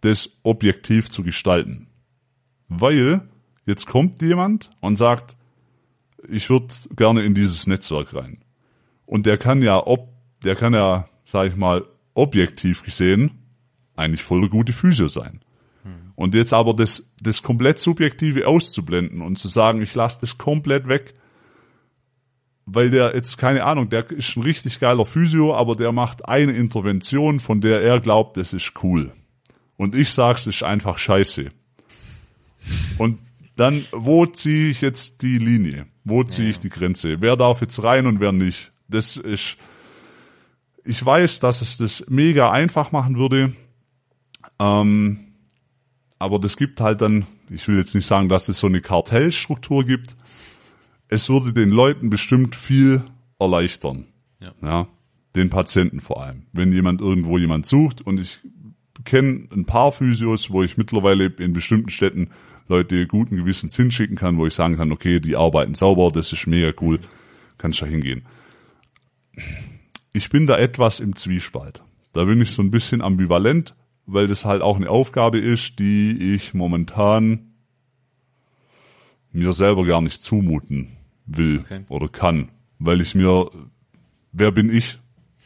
das objektiv zu gestalten. Weil jetzt kommt jemand und sagt, ich würde gerne in dieses Netzwerk rein. Und der kann ja, ob, der kann ja, sag ich mal, objektiv gesehen, eigentlich voll gute Physio sein. Und jetzt aber das, das komplett Subjektive auszublenden und zu sagen, ich lasse das komplett weg, weil der jetzt, keine Ahnung, der ist ein richtig geiler Physio, aber der macht eine Intervention, von der er glaubt, das ist cool. Und ich sag's, ist einfach scheiße. Und dann, wo ziehe ich jetzt die Linie? Wo ziehe ich die Grenze? Wer darf jetzt rein und wer nicht? Das ist, ich weiß, dass es das mega einfach machen würde, ähm, aber das gibt halt dann, ich will jetzt nicht sagen, dass es so eine Kartellstruktur gibt, es würde den Leuten bestimmt viel erleichtern. Ja. ja. Den Patienten vor allem. Wenn jemand irgendwo jemand sucht und ich kenne ein paar Physios, wo ich mittlerweile in bestimmten Städten Leute guten Gewissens hinschicken kann, wo ich sagen kann, okay, die arbeiten sauber, das ist mega cool, kannst da hingehen. Ich bin da etwas im Zwiespalt. Da bin ich so ein bisschen ambivalent, weil das halt auch eine Aufgabe ist, die ich momentan mir selber gar nicht zumuten will Okay. oder kann, weil ich mir, wer bin ich,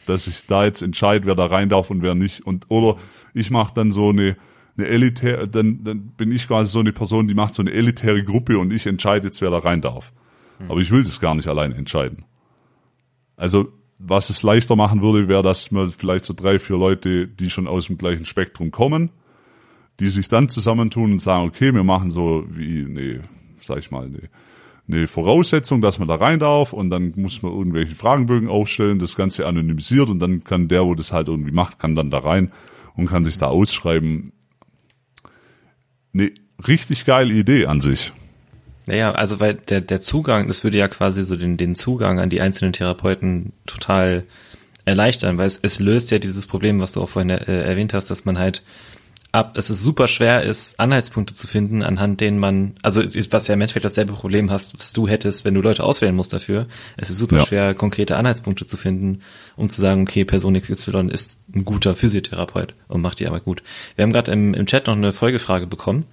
dass ich da jetzt entscheide, wer da rein darf und wer nicht und oder ich mache dann so eine eine elitäre, dann, dann bin ich quasi so eine Person, die macht so eine elitäre Gruppe und ich entscheide jetzt, wer da rein darf. Aber ich will das gar nicht alleine entscheiden. Also was es leichter machen würde, wäre, dass man vielleicht so drei, vier Leute, die schon aus dem gleichen Spektrum kommen, die sich dann zusammentun und sagen, okay, wir machen so wie eine, sag ich mal, eine, eine Voraussetzung, dass man da rein darf und dann muss man irgendwelche Fragenbögen aufstellen, das Ganze anonymisiert und dann kann der, wo das halt irgendwie macht, kann dann da rein und kann sich da ausschreiben. Eine richtig geile Idee an sich. Naja, also weil der, der Zugang, das würde ja quasi so den, den Zugang an die einzelnen Therapeuten total erleichtern, weil es, es löst ja dieses Problem, was du auch vorhin äh, erwähnt hast, dass man halt ab, dass es super schwer ist, Anhaltspunkte zu finden, anhand denen man, also was ja im Endeffekt dasselbe Problem hast, was du hättest, wenn du Leute auswählen musst dafür. Es ist super Ja. schwer, konkrete Anhaltspunkte zu finden, um zu sagen, okay, Person XY ist ein guter Physiotherapeut und macht die Arbeit gut. Wir haben gerade im, im Chat noch eine Folgefrage bekommen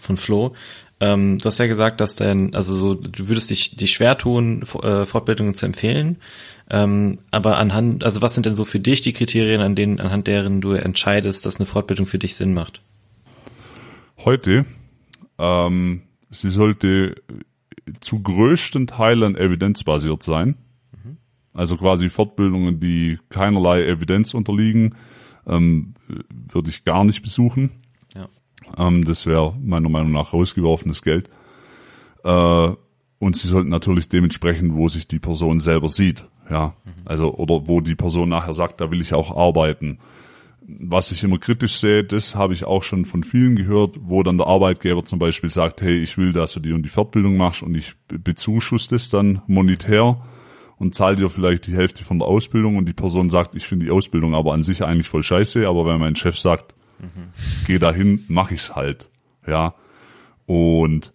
von Flo. Ähm, du hast ja gesagt, dass dein, also so, du würdest dich, dich schwer tun, äh, Fortbildungen zu empfehlen. Ähm, aber anhand, also was sind denn so für dich die Kriterien, an denen, anhand deren du entscheidest, dass eine Fortbildung für dich Sinn macht? Heute, ähm, sie sollte zu größten Teilen evidenzbasiert sein. Also quasi Fortbildungen, die keinerlei Evidenz unterliegen, ähm, würde ich gar nicht besuchen. Ähm, das wäre meiner Meinung nach rausgeworfenes Geld. Äh, und sie sollten natürlich dementsprechend, wo sich die Person selber sieht. Ja, also, oder wo die Person nachher sagt, da will ich auch arbeiten. Was ich immer kritisch sehe, das habe ich auch schon von vielen gehört, wo dann der Arbeitgeber zum Beispiel sagt, hey, ich will, dass du die und die Fortbildung machst und ich be- bezuschusse das dann monetär und zahle dir vielleicht die Hälfte von der Ausbildung und die Person sagt, ich finde die Ausbildung aber an sich eigentlich voll scheiße, aber wenn mein Chef sagt, geh dahin, mach ich's halt. Ja. Und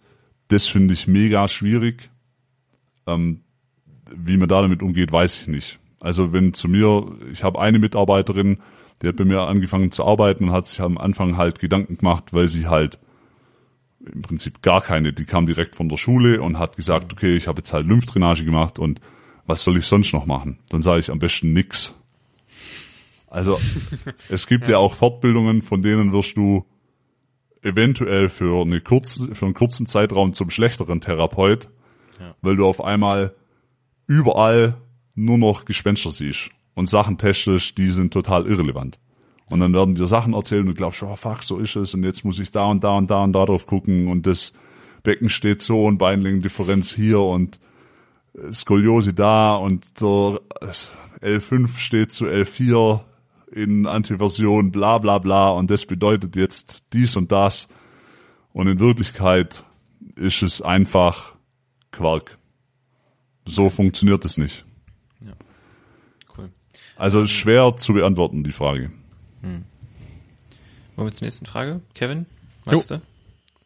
das finde ich mega schwierig. Ähm, wie man da damit umgeht, weiß ich nicht. Also wenn zu mir, ich habe eine Mitarbeiterin, die hat bei mir angefangen zu arbeiten und hat sich am Anfang halt Gedanken gemacht, weil sie halt im Prinzip gar keine, die kam direkt von der Schule und hat gesagt, okay, ich habe jetzt halt Lymphdrainage gemacht und was soll ich sonst noch machen? Dann sage ich am besten nix. Also es gibt ja. auch Fortbildungen, von denen wirst du eventuell für, eine kurze, für einen kurzen Zeitraum zum schlechteren Therapeut, Ja. weil du auf einmal überall nur noch Gespenster siehst und Sachen testest, die sind total irrelevant. Und dann werden dir Sachen erzählt und du glaubst, oh fuck, so ist es und jetzt muss ich da und da und da und da drauf gucken und das Becken steht so und Beinlängendifferenz hier und Skoliose da und der L5 steht zu L4 in Antiversion, bla bla bla und das bedeutet jetzt dies und das. Und in Wirklichkeit ist es einfach Quark. So funktioniert es nicht. Cool. Also ist schwer zu beantworten, die Frage. Wollen wir zur nächsten Frage? Kevin? Magst du?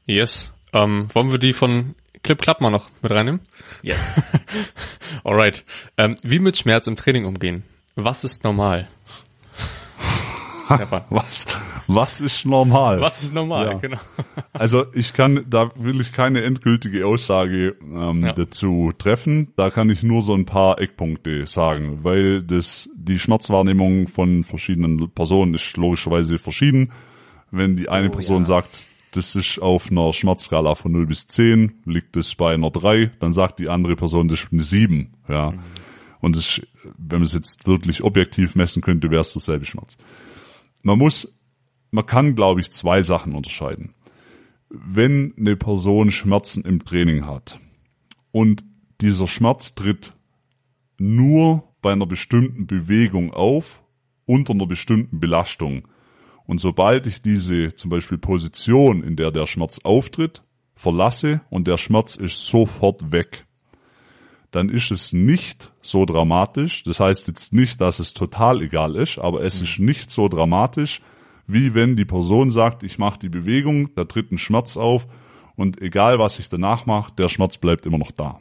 Yes. Ähm, wollen wir die von Clip Clap mal noch mit reinnehmen? Ja. Alright. Ähm, wie mit Schmerz im Training umgehen? Was ist normal? Stefan. Was, was ist normal? Was ist normal, Ja. genau. Also ich kann, da will ich keine endgültige Aussage ähm, Ja. dazu treffen. Da kann ich nur so ein paar Eckpunkte sagen, weil das die Schmerzwahrnehmung von verschiedenen Personen ist logischerweise verschieden. Wenn die eine Oh, Person ja. sagt, das ist auf einer Schmerzskala von 0 bis 10, liegt es bei einer 3, dann sagt die andere Person, das ist eine 7. Ja. Mhm. Und das, wenn man es jetzt wirklich objektiv messen könnte, wäre es derselbe Schmerz. Man muss, man kann, glaube ich, zwei Sachen unterscheiden wenn eine Person Schmerzen im Training hat und dieser Schmerz tritt nur bei einer bestimmten Bewegung auf, unter einer bestimmten Belastung. Und sobald ich diese zum Beispiel Position, in der der Schmerz auftritt, verlasse und der Schmerz ist sofort weg, dann ist es nicht so dramatisch. Das heißt jetzt nicht, dass es total egal ist, aber es ist nicht so dramatisch, wie wenn die Person sagt, ich mache die Bewegung, da tritt ein Schmerz auf und egal was ich danach mache, der Schmerz bleibt immer noch da.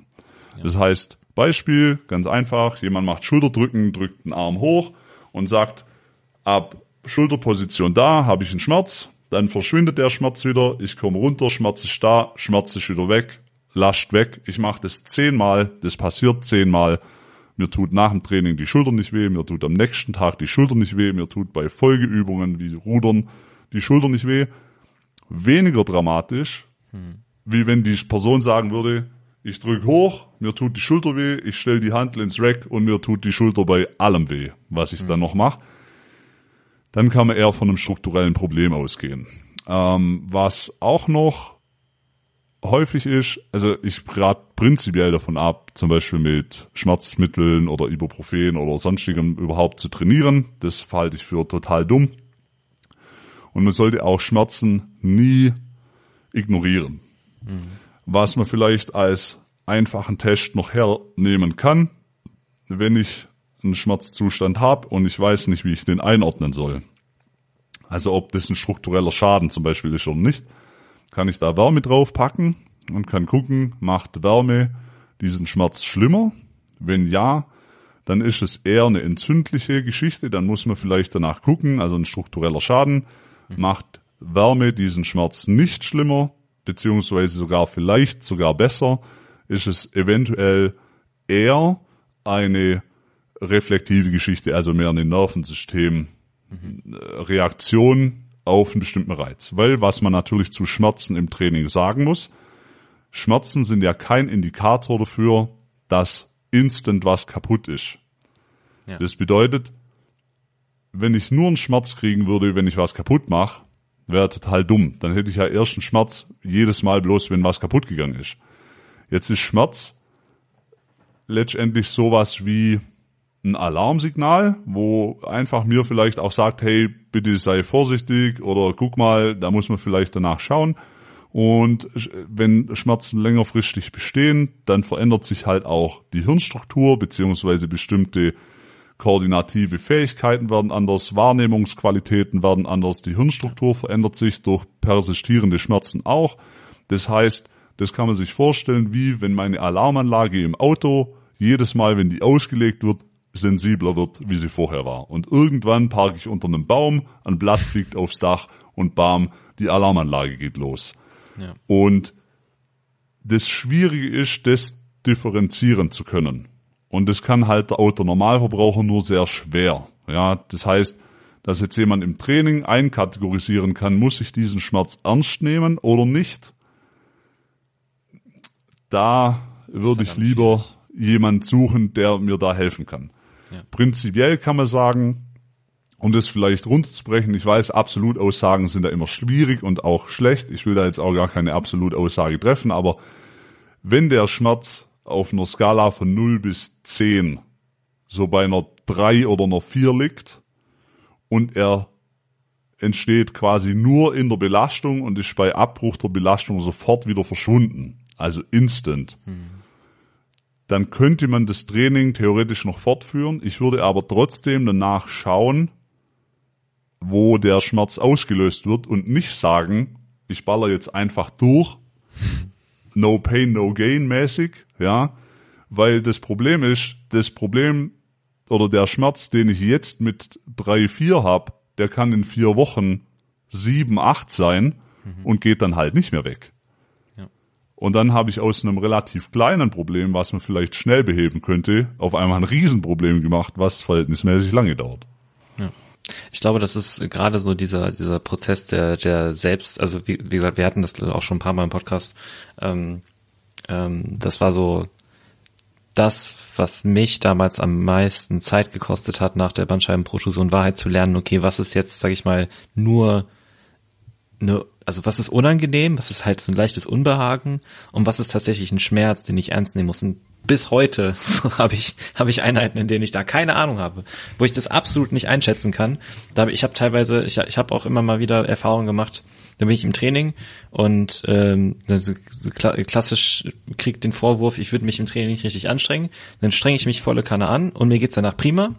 Das heißt, Beispiel, ganz einfach, jemand macht Schulterdrücken, drückt den Arm hoch und sagt, ab Schulterposition da habe ich einen Schmerz, dann verschwindet der Schmerz wieder, ich komme runter, Schmerz ist da, Schmerz ist wieder weg, lascht weg. Ich mache das zehnmal, das passiert zehnmal. Mir tut nach dem Training die Schulter nicht weh, mir tut am nächsten Tag die Schulter nicht weh, mir tut bei Folgeübungen wie Rudern die Schulter nicht weh. Weniger dramatisch, wie wenn die Person sagen würde, ich drück hoch, mir tut die Schulter weh, ich stelle die Handel ins Rack und mir tut die Schulter bei allem weh, was ich dann noch mache. Dann kann man eher von einem strukturellen Problem ausgehen. Ähm, was auch noch häufig ist, also ich rate prinzipiell davon ab, zum Beispiel mit Schmerzmitteln oder Ibuprofen oder sonstigem überhaupt zu trainieren. Das verhalte ich für total dumm. Und man sollte auch Schmerzen nie ignorieren. Was man vielleicht als einfachen Test noch hernehmen kann, wenn ich einen Schmerzzustand habe und ich weiß nicht, wie ich den einordnen soll. Also ob das ein struktureller Schaden zum Beispiel ist oder nicht, kann ich da Wärme drauf packen und kann gucken, macht Wärme diesen Schmerz schlimmer? Wenn ja, dann ist es eher eine entzündliche Geschichte, dann muss man vielleicht danach gucken, also ein struktureller Schaden. Macht Wärme diesen Schmerz nicht schlimmer, beziehungsweise sogar vielleicht sogar besser, ist es eventuell eher eine reflektive Geschichte, also mehr eine Nervensystem äh, auf einen bestimmten Reiz. Weil was man natürlich zu Schmerzen im Training sagen muss, Schmerzen sind ja kein Indikator dafür, dass instant was kaputt ist. Ja. Das bedeutet, wenn ich nur einen Schmerz kriegen würde, wenn ich was kaputt mache, wäre total dumm. Dann hätte ich ja erst einen Schmerz jedes Mal bloß, wenn was kaputt gegangen ist. Jetzt ist Schmerz letztendlich sowas wie ein Alarmsignal, wo einfach mir vielleicht auch sagt, hey, bitte sei vorsichtig oder guck mal, da muss man vielleicht danach schauen. Und wenn Schmerzen längerfristig bestehen, dann verändert sich halt auch die Hirnstruktur beziehungsweise bestimmte koordinative Fähigkeiten werden anders, Wahrnehmungsqualitäten werden anders, die Hirnstruktur verändert sich durch persistierende Schmerzen auch. Das heißt, das kann man sich vorstellen, wie wenn meine Alarmanlage im Auto jedes Mal, wenn die ausgelegt wird, sensibler wird, wie sie vorher war. Und irgendwann parke ich unter einem Baum, ein Blatt fliegt aufs Dach und bam, die Alarmanlage geht los. Ja. Und das Schwierige ist, das differenzieren zu können. Und das kann halt der Autonormalverbraucher nur sehr schwer. Ja, das heißt, dass jetzt jemand im Training einkategorisieren kann, muss ich diesen Schmerz ernst nehmen oder nicht? Da würde ich lieber jemand suchen, der mir da helfen kann. Ja. Prinzipiell kann man sagen, um das vielleicht runterzubrechen, ich weiß, Absolutaussagen sind da immer schwierig und auch schlecht. Ich will da jetzt auch gar keine Absolutaussage treffen, aber wenn der Schmerz auf einer Skala von 0 bis 10 so bei einer 3 oder einer 4 liegt und er entsteht quasi nur in der Belastung und ist bei Abbruch der Belastung sofort wieder verschwunden, also instant, dann könnte man das Training theoretisch noch fortführen. Ich würde aber trotzdem danach schauen, wo der Schmerz ausgelöst wird und nicht sagen, ich baller jetzt einfach durch, no pain, no gain mäßig, ja, weil das Problem ist, das Problem oder der Schmerz, den ich jetzt mit 3, 4 hab, der kann in vier Wochen sieben, acht sein und geht dann halt nicht mehr weg. Und dann habe ich aus einem relativ kleinen Problem, was man vielleicht schnell beheben könnte, auf einmal ein Riesenproblem gemacht, was verhältnismäßig lange dauert. Ich glaube, das ist gerade so dieser dieser Prozess der der selbst, also wie, wie gesagt, wir hatten das auch schon ein paar Mal im Podcast. Ähm, ähm, das war so das, was mich damals am meisten Zeit gekostet hat nach der Bandscheibenprotrusion, war halt zu lernen, okay, was ist jetzt, sag ich mal, nur eine, also was ist unangenehm, was ist halt so ein leichtes Unbehagen und was ist tatsächlich ein Schmerz, den ich ernst nehmen muss. Und bis heute habe ich habe ich Einheiten, in denen ich da keine Ahnung habe, wo ich das absolut nicht einschätzen kann. Da hab, ich habe teilweise, ich, ich habe auch immer mal wieder Erfahrungen gemacht. Da bin ich im Training und ähm, so, so kla klassisch kriegt den Vorwurf, ich würde mich im Training nicht richtig anstrengen. Dann strenge ich mich volle Kanne an und mir geht's danach prima.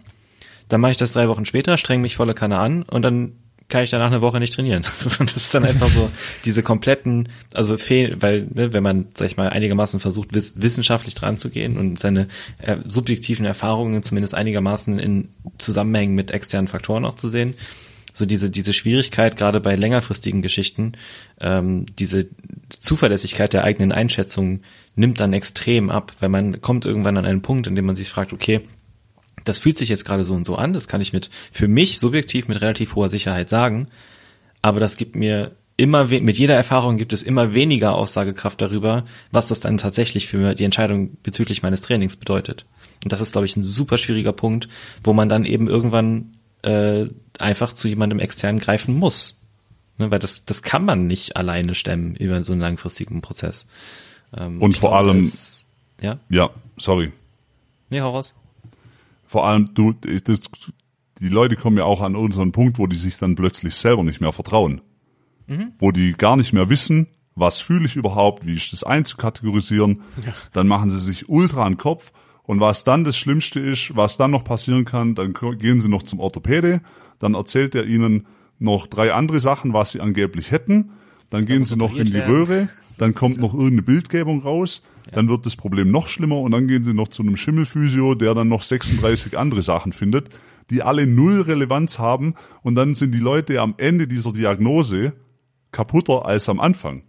Dann mache ich das drei Wochen später, strenge mich volle Kanne an und dann kann ich danach eine Woche nicht trainieren. Das ist dann einfach so diese kompletten, also fehl, weil ne, wenn man, sag ich mal, einigermaßen versucht, wiss, wissenschaftlich dran zu gehen und seine äh, subjektiven Erfahrungen zumindest einigermaßen in Zusammenhängen mit externen Faktoren auch zu sehen, so diese diese Schwierigkeit gerade bei längerfristigen Geschichten, ähm, diese Zuverlässigkeit der eigenen Einschätzung nimmt dann extrem ab, weil man kommt irgendwann an einen Punkt, in dem man sich fragt, okay, das fühlt sich jetzt gerade so und so an, das kann ich mit, für mich subjektiv mit relativ hoher Sicherheit sagen, aber das gibt mir immer, mit jeder Erfahrung gibt es immer weniger Aussagekraft darüber, was das dann tatsächlich für die Entscheidung bezüglich meines Trainings bedeutet. Und das ist, glaube ich, ein super schwieriger Punkt, wo man dann eben irgendwann äh, einfach zu jemandem externen greifen muss. Ne, weil das, das kann man nicht alleine stemmen über so einen langfristigen Prozess. Ähm, und vor glaube, allem, das, ja? Ja, sorry. Nee, hau raus vor allem du, das, die Leute kommen ja auch an unseren Punkt, wo die sich dann plötzlich selber nicht mehr vertrauen. Mhm. Wo die gar nicht mehr wissen, was fühle ich überhaupt, wie ist das einzukategorisieren. Ja. Dann machen sie sich ultra an den Kopf. Und was dann das Schlimmste ist, was dann noch passieren kann, dann gehen sie noch zum Orthopäde, dann erzählt er ihnen noch drei andere Sachen, was sie angeblich hätten. Dann gehen sie noch in die Röhre, dann kommt noch irgendeine Bildgebung raus, dann wird das Problem noch schlimmer und dann gehen sie noch zu einem Schimmelphysio, der dann noch 36 andere Sachen findet, die alle null Relevanz haben und dann sind die Leute am Ende dieser Diagnose kaputter als am Anfang.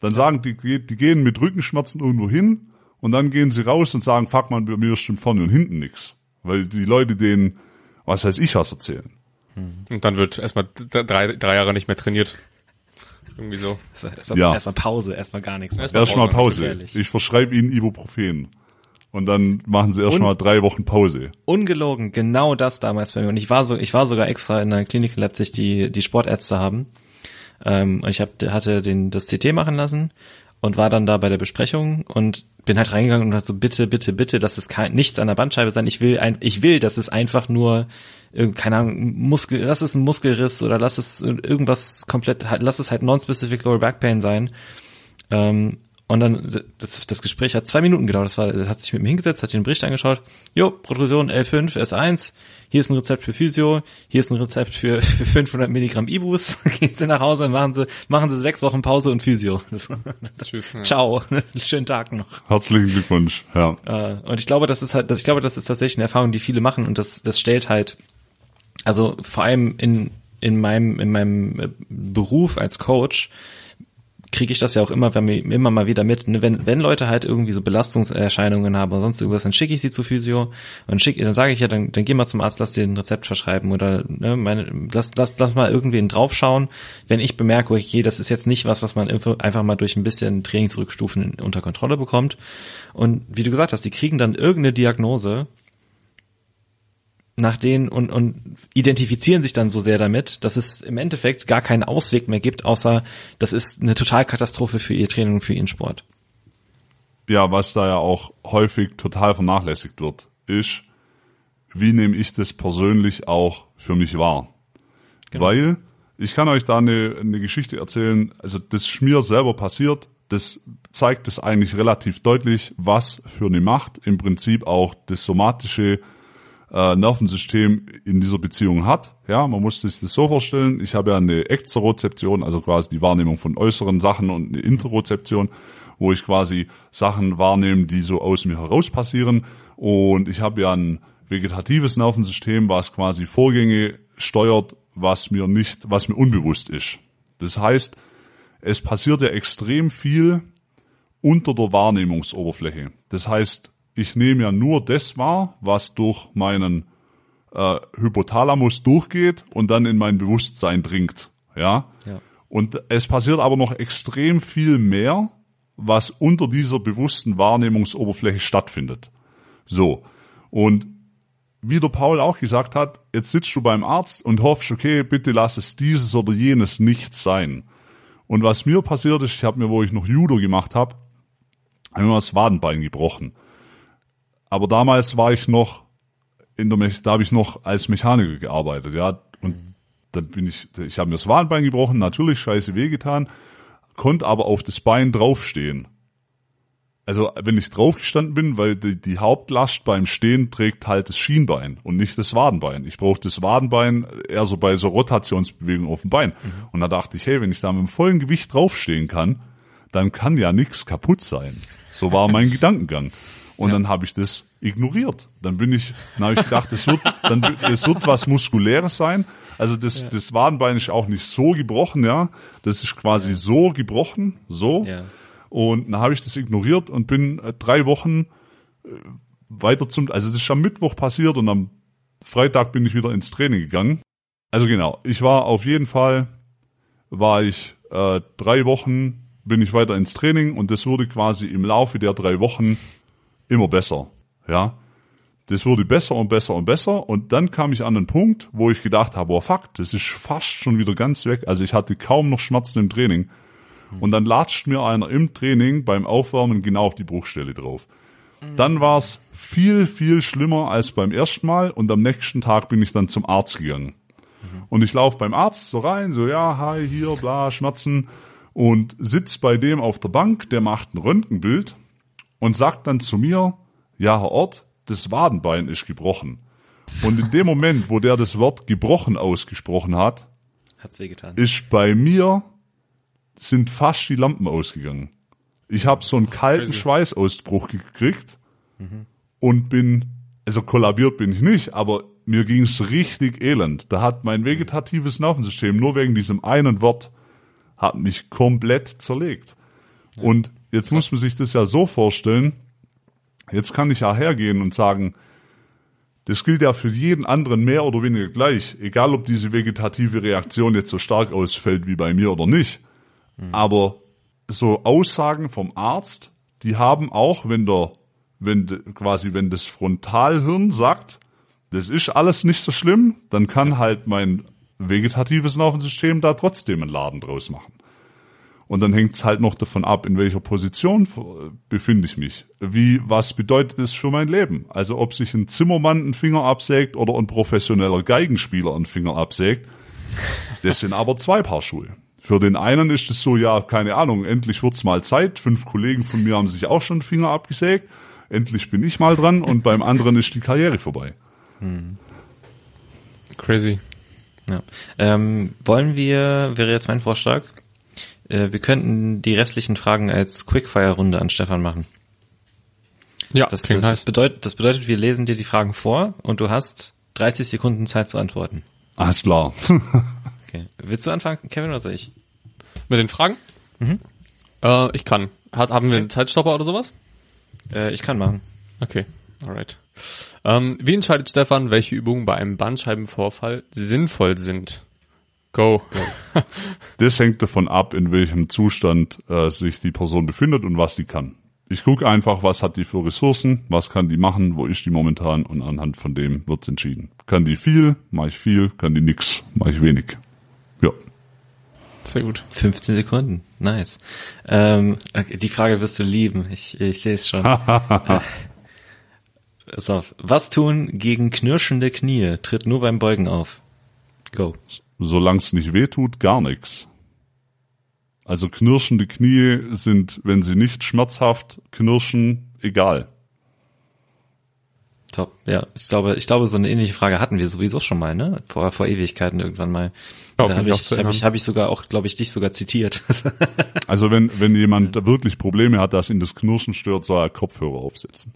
Dann sagen die, die gehen mit Rückenschmerzen irgendwo hin und dann gehen sie raus und sagen, fuck man, bei mir stimmt vorne und hinten nichts. Weil die Leute denen, was heißt ich, was erzählen. Und dann wird erstmal drei, drei Jahre nicht mehr trainiert. Irgendwie so. Erstmal ja. erst Pause, erstmal gar nichts. Erstmal erst Pause. Pause. Ich verschreibe ihnen Ibuprofen. Und dann machen sie erstmal drei Wochen Pause. Ungelogen, genau das damals bei mir. Und ich war so, ich war sogar extra in der Klinik in Leipzig, die die Sportärzte haben. Ähm, ich hab, hatte den das CT machen lassen und war dann da bei der Besprechung und bin halt reingegangen und hat so bitte, bitte, bitte, dass es kein nichts an der Bandscheibe sein. Ich will ein, ich will, dass es einfach nur keine Ahnung, Muskel, lass es ein Muskelriss oder lass es irgendwas komplett, lass es halt non-specific lower back pain sein. Ähm, und dann, das, das Gespräch hat zwei Minuten gedauert. Das war, hat sich mit mir hingesetzt, hat den Bericht angeschaut. Jo, Protrusion L5, S1. Hier ist ein Rezept für Physio. Hier ist ein Rezept für, für 500 Milligramm Ibus. Gehen Sie nach Hause und machen Sie, machen Sie sechs Wochen Pause und Physio. Das, Tschüss. Ja. Ciao. Schönen Tag noch. Herzlichen Glückwunsch. Ja. Äh, und ich glaube, das ist halt, ich glaube, das ist tatsächlich eine Erfahrung, die viele machen und das, das stellt halt also vor allem in, in meinem, in meinem äh, Beruf als Coach kriege ich das ja auch immer, wenn wir, immer mal wieder mit. Ne? Wenn, wenn Leute halt irgendwie so Belastungserscheinungen haben oder sonst irgendwas, dann schicke ich sie zu Physio und schick, dann sage ich ja, dann, dann geh mal zum Arzt, lass dir ein Rezept verschreiben oder ne, meine, lass, lass, lass mal irgendwen draufschauen. Wenn ich bemerke, okay, das ist jetzt nicht was, was man einfach mal durch ein bisschen Trainingsrückstufen unter Kontrolle bekommt. Und wie du gesagt hast, die kriegen dann irgendeine Diagnose, nach denen und, und identifizieren sich dann so sehr damit, dass es im Endeffekt gar keinen Ausweg mehr gibt, außer das ist eine Totalkatastrophe für ihr Training und für ihren Sport. Ja, was da ja auch häufig total vernachlässigt wird, ist, wie nehme ich das persönlich auch für mich wahr? Genau. Weil ich kann euch da eine, eine Geschichte erzählen, also das ist mir selber passiert, das zeigt es eigentlich relativ deutlich, was für eine Macht im Prinzip auch das somatische äh, Nervensystem in dieser Beziehung hat. Ja, man muss sich das so vorstellen. Ich habe ja eine Exterozeption, also quasi die Wahrnehmung von äußeren Sachen und eine Interozeption, wo ich quasi Sachen wahrnehme, die so aus mir heraus passieren. Und ich habe ja ein vegetatives Nervensystem, was quasi Vorgänge steuert, was mir nicht, was mir unbewusst ist. Das heißt, es passiert ja extrem viel unter der Wahrnehmungsoberfläche. Das heißt, ich nehme ja nur das wahr, was durch meinen äh, Hypothalamus durchgeht und dann in mein Bewusstsein dringt. Ja? Ja. Und es passiert aber noch extrem viel mehr, was unter dieser bewussten Wahrnehmungsoberfläche stattfindet. So. Und wie der Paul auch gesagt hat, jetzt sitzt du beim Arzt und hoffst, okay, bitte lass es dieses oder jenes nicht sein. Und was mir passiert ist, ich habe mir, wo ich noch Judo gemacht habe, mir das Wadenbein gebrochen. Aber damals war ich noch in der, Me da habe ich noch als Mechaniker gearbeitet, ja. Und dann bin ich, ich habe mir das Wadenbein gebrochen, natürlich scheiße wehgetan, konnte aber auf das Bein draufstehen. Also wenn ich draufgestanden bin, weil die, die Hauptlast beim Stehen trägt halt das Schienbein und nicht das Wadenbein. Ich brauche das Wadenbein eher so bei so Rotationsbewegungen auf dem Bein. Und da dachte ich, hey, wenn ich da mit dem vollen Gewicht draufstehen kann, dann kann ja nichts kaputt sein. So war mein Gedankengang. Und dann habe ich das ignoriert. Dann bin ich, dann habe ich gedacht, es wird, dann, es wird was Muskuläres sein. Also das, das Wadenbein ist auch nicht so gebrochen, ja. Das ist quasi so gebrochen, so. Ja. Und dann habe ich das ignoriert und bin äh, drei Wochen äh, weiter zum, also das ist am Mittwoch passiert und am Freitag bin ich wieder ins Training gegangen. Also genau, ich war auf jeden Fall, war ich äh, drei Wochen, bin ich weiter ins Training und das wurde quasi im Laufe der drei Wochen immer besser. Ja, das wurde besser und besser und besser und dann kam ich an einen Punkt, wo ich gedacht habe, boah fuck, das ist fast schon wieder ganz weg. Also ich hatte kaum noch Schmerzen im Training. Und dann latscht mir einer im Training beim Aufwärmen genau auf die Bruchstelle drauf. Dann war es viel, viel schlimmer als beim ersten Mal und am nächsten Tag bin ich dann zum Arzt gegangen. Und ich laufe beim Arzt so rein, so ja, hi, hier, bla, Schmerzen und sitz bei dem auf der Bank, der macht ein Röntgenbild und sagt dann zu mir, ja, Herr Ort, das Wadenbein ist gebrochen. Und in dem Moment, wo der das Wort gebrochen ausgesprochen hat, Hat's wehgetan. ist bei mir sind fast die Lampen ausgegangen. Ich habe so einen kalten crazy. Schweißausbruch gekriegt und bin, also kollabiert bin ich nicht, aber mir ging's richtig elend. Da hat mein vegetatives Nervensystem nur wegen diesem einen Wort hat mich komplett zerlegt. Und jetzt muss man sich das ja so vorstellen, jetzt kann ich ja hergehen und sagen, das gilt ja für jeden anderen mehr oder weniger gleich, egal ob diese vegetative Reaktion jetzt so stark ausfällt wie bei mir oder nicht. Aber so Aussagen vom Arzt, die haben auch, wenn der, wenn quasi, wenn das Frontalhirn sagt, das ist alles nicht so schlimm, dann kann halt mein vegetatives Nervensystem da trotzdem einen Laden draus machen. Und dann hängt es halt noch davon ab, in welcher Position befinde ich mich. Wie, was bedeutet das für mein Leben? Also ob sich ein Zimmermann einen Finger absägt oder ein professioneller Geigenspieler einen Finger absägt, das sind aber zwei Paar Schuhe. Für den einen ist es so, ja, keine Ahnung, endlich wird's mal Zeit. Fünf Kollegen von mir haben sich auch schon einen Finger abgesägt. Endlich bin ich mal dran und beim anderen ist die Karriere vorbei. Crazy. Ja. Ähm, wollen wir, wäre jetzt mein Vorschlag, äh, wir könnten die restlichen Fragen als Quickfire-Runde an Stefan machen. Ja, Das, klingt das, heiß. bedeutet, das bedeutet, wir lesen dir die Fragen vor und du hast 30 Sekunden Zeit zu antworten. Alles klar. Okay. Willst du anfangen, Kevin, oder soll ich? Mit den Fragen? Äh, ich kann. Hat, haben wir einen Zeitstopper oder sowas? Äh, ich kann machen. Okay, alright. Ähm, wie entscheidet Stefan, welche Übungen bei einem Bandscheibenvorfall sinnvoll sind? Go. Das hängt davon ab, in welchem Zustand äh, sich die Person befindet und was die kann. Ich gucke einfach, was hat die für Ressourcen, was kann die machen, wo ist die momentan und anhand von dem wird's entschieden. Kann die viel, mache ich viel, kann die nix, mache ich wenig. Ja. Sehr gut. 15 Sekunden. Nice. Ähm, okay, die Frage wirst du lieben. Ich, ich sehe es schon. Äh, Pass auf. Was tun gegen knirschende Knie? Tritt nur beim Beugen auf. Go. Solange es nicht weh tut, gar nichts. Also knirschende Knie sind, wenn sie nicht schmerzhaft knirschen, egal. Top. Ja, ich glaube, ich glaube, so eine ähnliche Frage hatten wir sowieso schon mal, ne? Vor, vor Ewigkeiten irgendwann mal. Glaub da habe ich, erinnern. ich, habe ich sogar auch, glaube ich, dich sogar zitiert. Also wenn, wenn jemand wirklich Probleme hat, dass ihn das Knirschen stört, soll er Kopfhörer aufsetzen.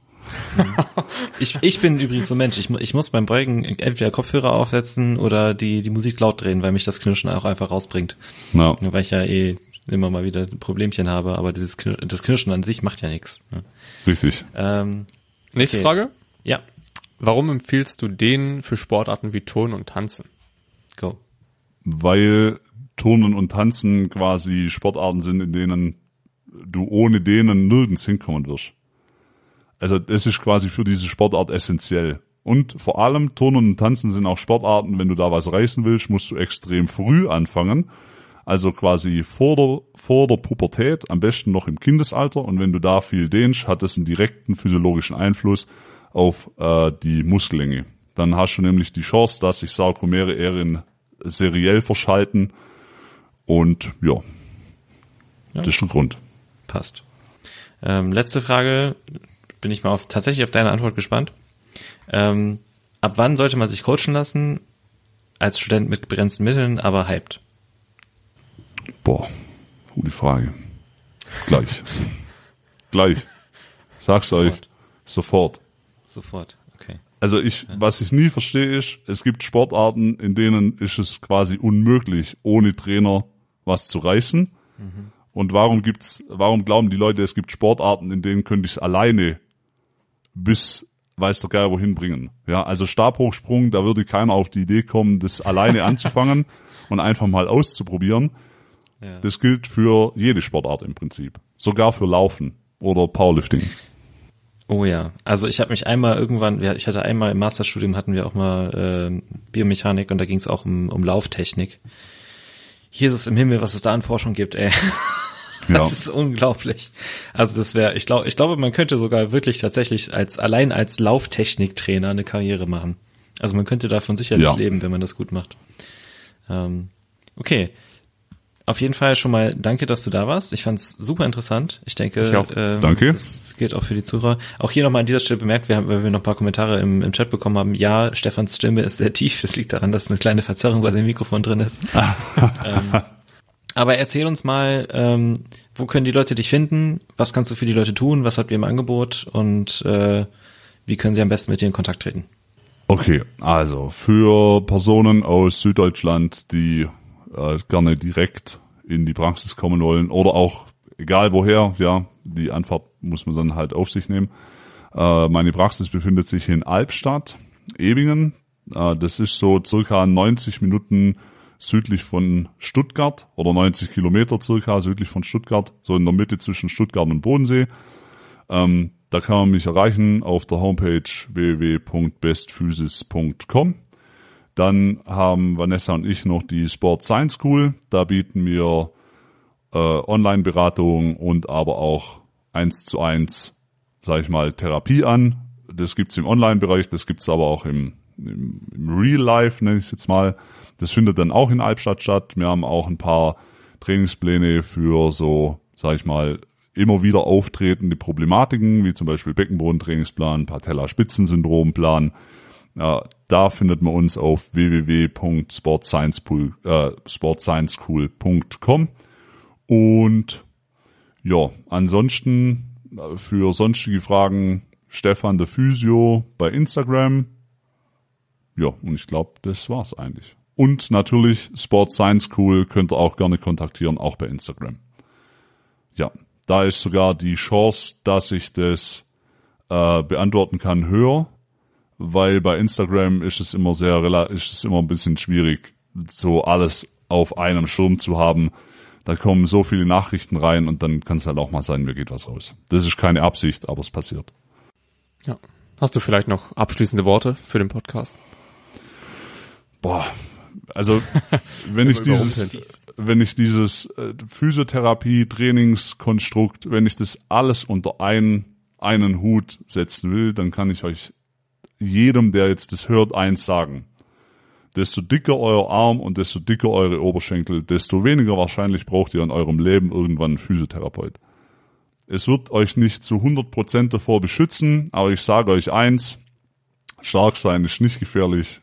ich, ich bin übrigens so ein Mensch, ich, ich muss beim Beugen entweder Kopfhörer aufsetzen oder die, die Musik laut drehen, weil mich das Knirschen auch einfach rausbringt. Ja. Weil ich ja eh immer mal wieder Problemchen habe, aber dieses Knir das Knirschen an sich macht ja nichts. Ne? Richtig. Ähm, Nächste Okay. Frage. ja, Warum empfiehlst du denen für Sportarten wie Turnen und Tanzen? go. Weil Turnen und Tanzen quasi Sportarten sind, in denen du ohne denen nirgends hinkommen wirst. Also das ist quasi für diese Sportart essentiell. Und vor allem Turnen und Tanzen sind auch Sportarten, wenn du da was reißen willst, musst du extrem früh anfangen. Also quasi vor der, vor der Pubertät, am besten noch im Kindesalter. Und wenn du da viel dehnst, hat das einen direkten physiologischen Einfluss auf äh, die Muskellänge. Dann hast du nämlich die Chance, dass sich Sarkomere eher seriell verschalten. Und ja, das ist der Grund. Passt. Ähm, letzte Frage, bin ich mal auf, tatsächlich auf deine Antwort gespannt. Ähm, ab wann sollte man sich coachen lassen? Als Student mit begrenzten Mitteln, aber hyped. Boah, gute Frage. Gleich. Gleich. Sag's euch. Sofort. Sofort, okay. Also ich, was ich nie verstehe ist, es gibt Sportarten, in denen ist es quasi unmöglich, ohne Trainer was zu reißen. Und warum gibt's, warum glauben die Leute, es gibt Sportarten, in denen könnte ich es alleine bis weiß der Geil wohin bringen. Ja, also Stabhochsprung, da würde keiner auf die Idee kommen, das alleine anzufangen und einfach mal auszuprobieren. Ja. Das gilt für jede Sportart im Prinzip. Sogar für Laufen oder Powerlifting. Oh ja, also ich habe mich einmal irgendwann, ich hatte einmal im Masterstudium hatten wir auch mal äh, Biomechanik und da ging es auch um, um Lauftechnik. Jesus im Himmel, was es da an Forschung gibt, ey. Ja. Das ist unglaublich. Also das wäre, ich glaube, ich glaube, man könnte sogar wirklich tatsächlich als allein als Lauftechniktrainer eine Karriere machen. Also man könnte davon sicherlich Ja. leben, wenn man das gut macht. Ähm, okay. Auf jeden Fall schon mal danke, dass du da warst. Ich fand's super interessant. Ich denke, Ich ähm, Danke. das gilt auch für die Zuhörer. Auch hier nochmal an dieser Stelle bemerkt, wir haben, weil wir noch ein paar Kommentare im, im Chat bekommen haben. Ja, Stefans Stimme ist sehr tief. Das liegt daran, dass eine kleine Verzerrung bei dem Mikrofon drin ist. ähm, aber erzähl uns mal, ähm, wo können die Leute dich finden? Was kannst du für die Leute tun? Was habt ihr im Angebot? Und äh, wie können sie am besten mit dir in Kontakt treten? Okay, also für Personen aus Süddeutschland, die äh, gerne direkt in die Praxis kommen wollen oder auch egal woher, ja, die Anfahrt muss man dann halt auf sich nehmen. Äh, meine Praxis befindet sich in Albstadt, Ebingen. Äh, das ist so circa 90 Minuten südlich von Stuttgart oder 90 Kilometer circa südlich von Stuttgart, so in der Mitte zwischen Stuttgart und Bodensee. Ähm, da kann man mich erreichen auf der Homepage www.bestphysis.com. Dann haben Vanessa und ich noch die Sport Science School. Da bieten wir äh, Online-Beratung und aber auch eins zu eins, sage ich mal, Therapie an. Das gibt's im Online-Bereich, das gibt's aber auch im, im, im Real Life, nenne ich es jetzt mal. Das findet dann auch in Albstadt statt. Wir haben auch ein paar Trainingspläne für so, sage ich mal, immer wieder auftretende Problematiken, wie zum Beispiel Beckenbodentrainingsplan, Patella-Spitzensyndromplan. Ja, da findet man uns auf www.sportsciencepool, äh, sportscienceschool.com. Und ja, ansonsten äh, für sonstige Fragen Stefan der Physio bei Instagram. Ja, und ich glaube, das war's eigentlich. Und natürlich Sport Science School könnt ihr auch gerne kontaktieren, auch bei Instagram. Ja, da ist sogar die Chance, dass ich das äh, beantworten kann, höher, weil bei Instagram ist es immer sehr ist es immer ein bisschen schwierig, so alles auf einem Schirm zu haben. Da kommen so viele Nachrichten rein und dann kann es halt auch mal sein, mir geht was raus. Das ist keine Absicht, aber es passiert. Ja. Hast du vielleicht noch abschließende Worte für den Podcast? Boah, also wenn ich dieses, wenn ich dieses äh, Physiotherapie, Trainingskonstrukt, wenn ich das alles unter einen, einen Hut setzen will, dann kann ich euch jedem, der jetzt das hört, eins sagen. Desto dicker euer Arm und desto dicker eure Oberschenkel, desto weniger wahrscheinlich braucht ihr in eurem Leben irgendwann einen Physiotherapeut. Es wird euch nicht zu 100% davor beschützen, aber ich sage euch eins, stark sein ist nicht gefährlich,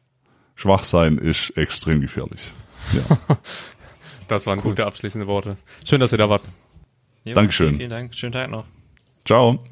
schwach sein ist extrem gefährlich. Ja. Das waren gute abschließende Worte. Schön, dass ihr da wart. Jo, Dankeschön. Vielen Dank. Schönen Tag noch. Ciao.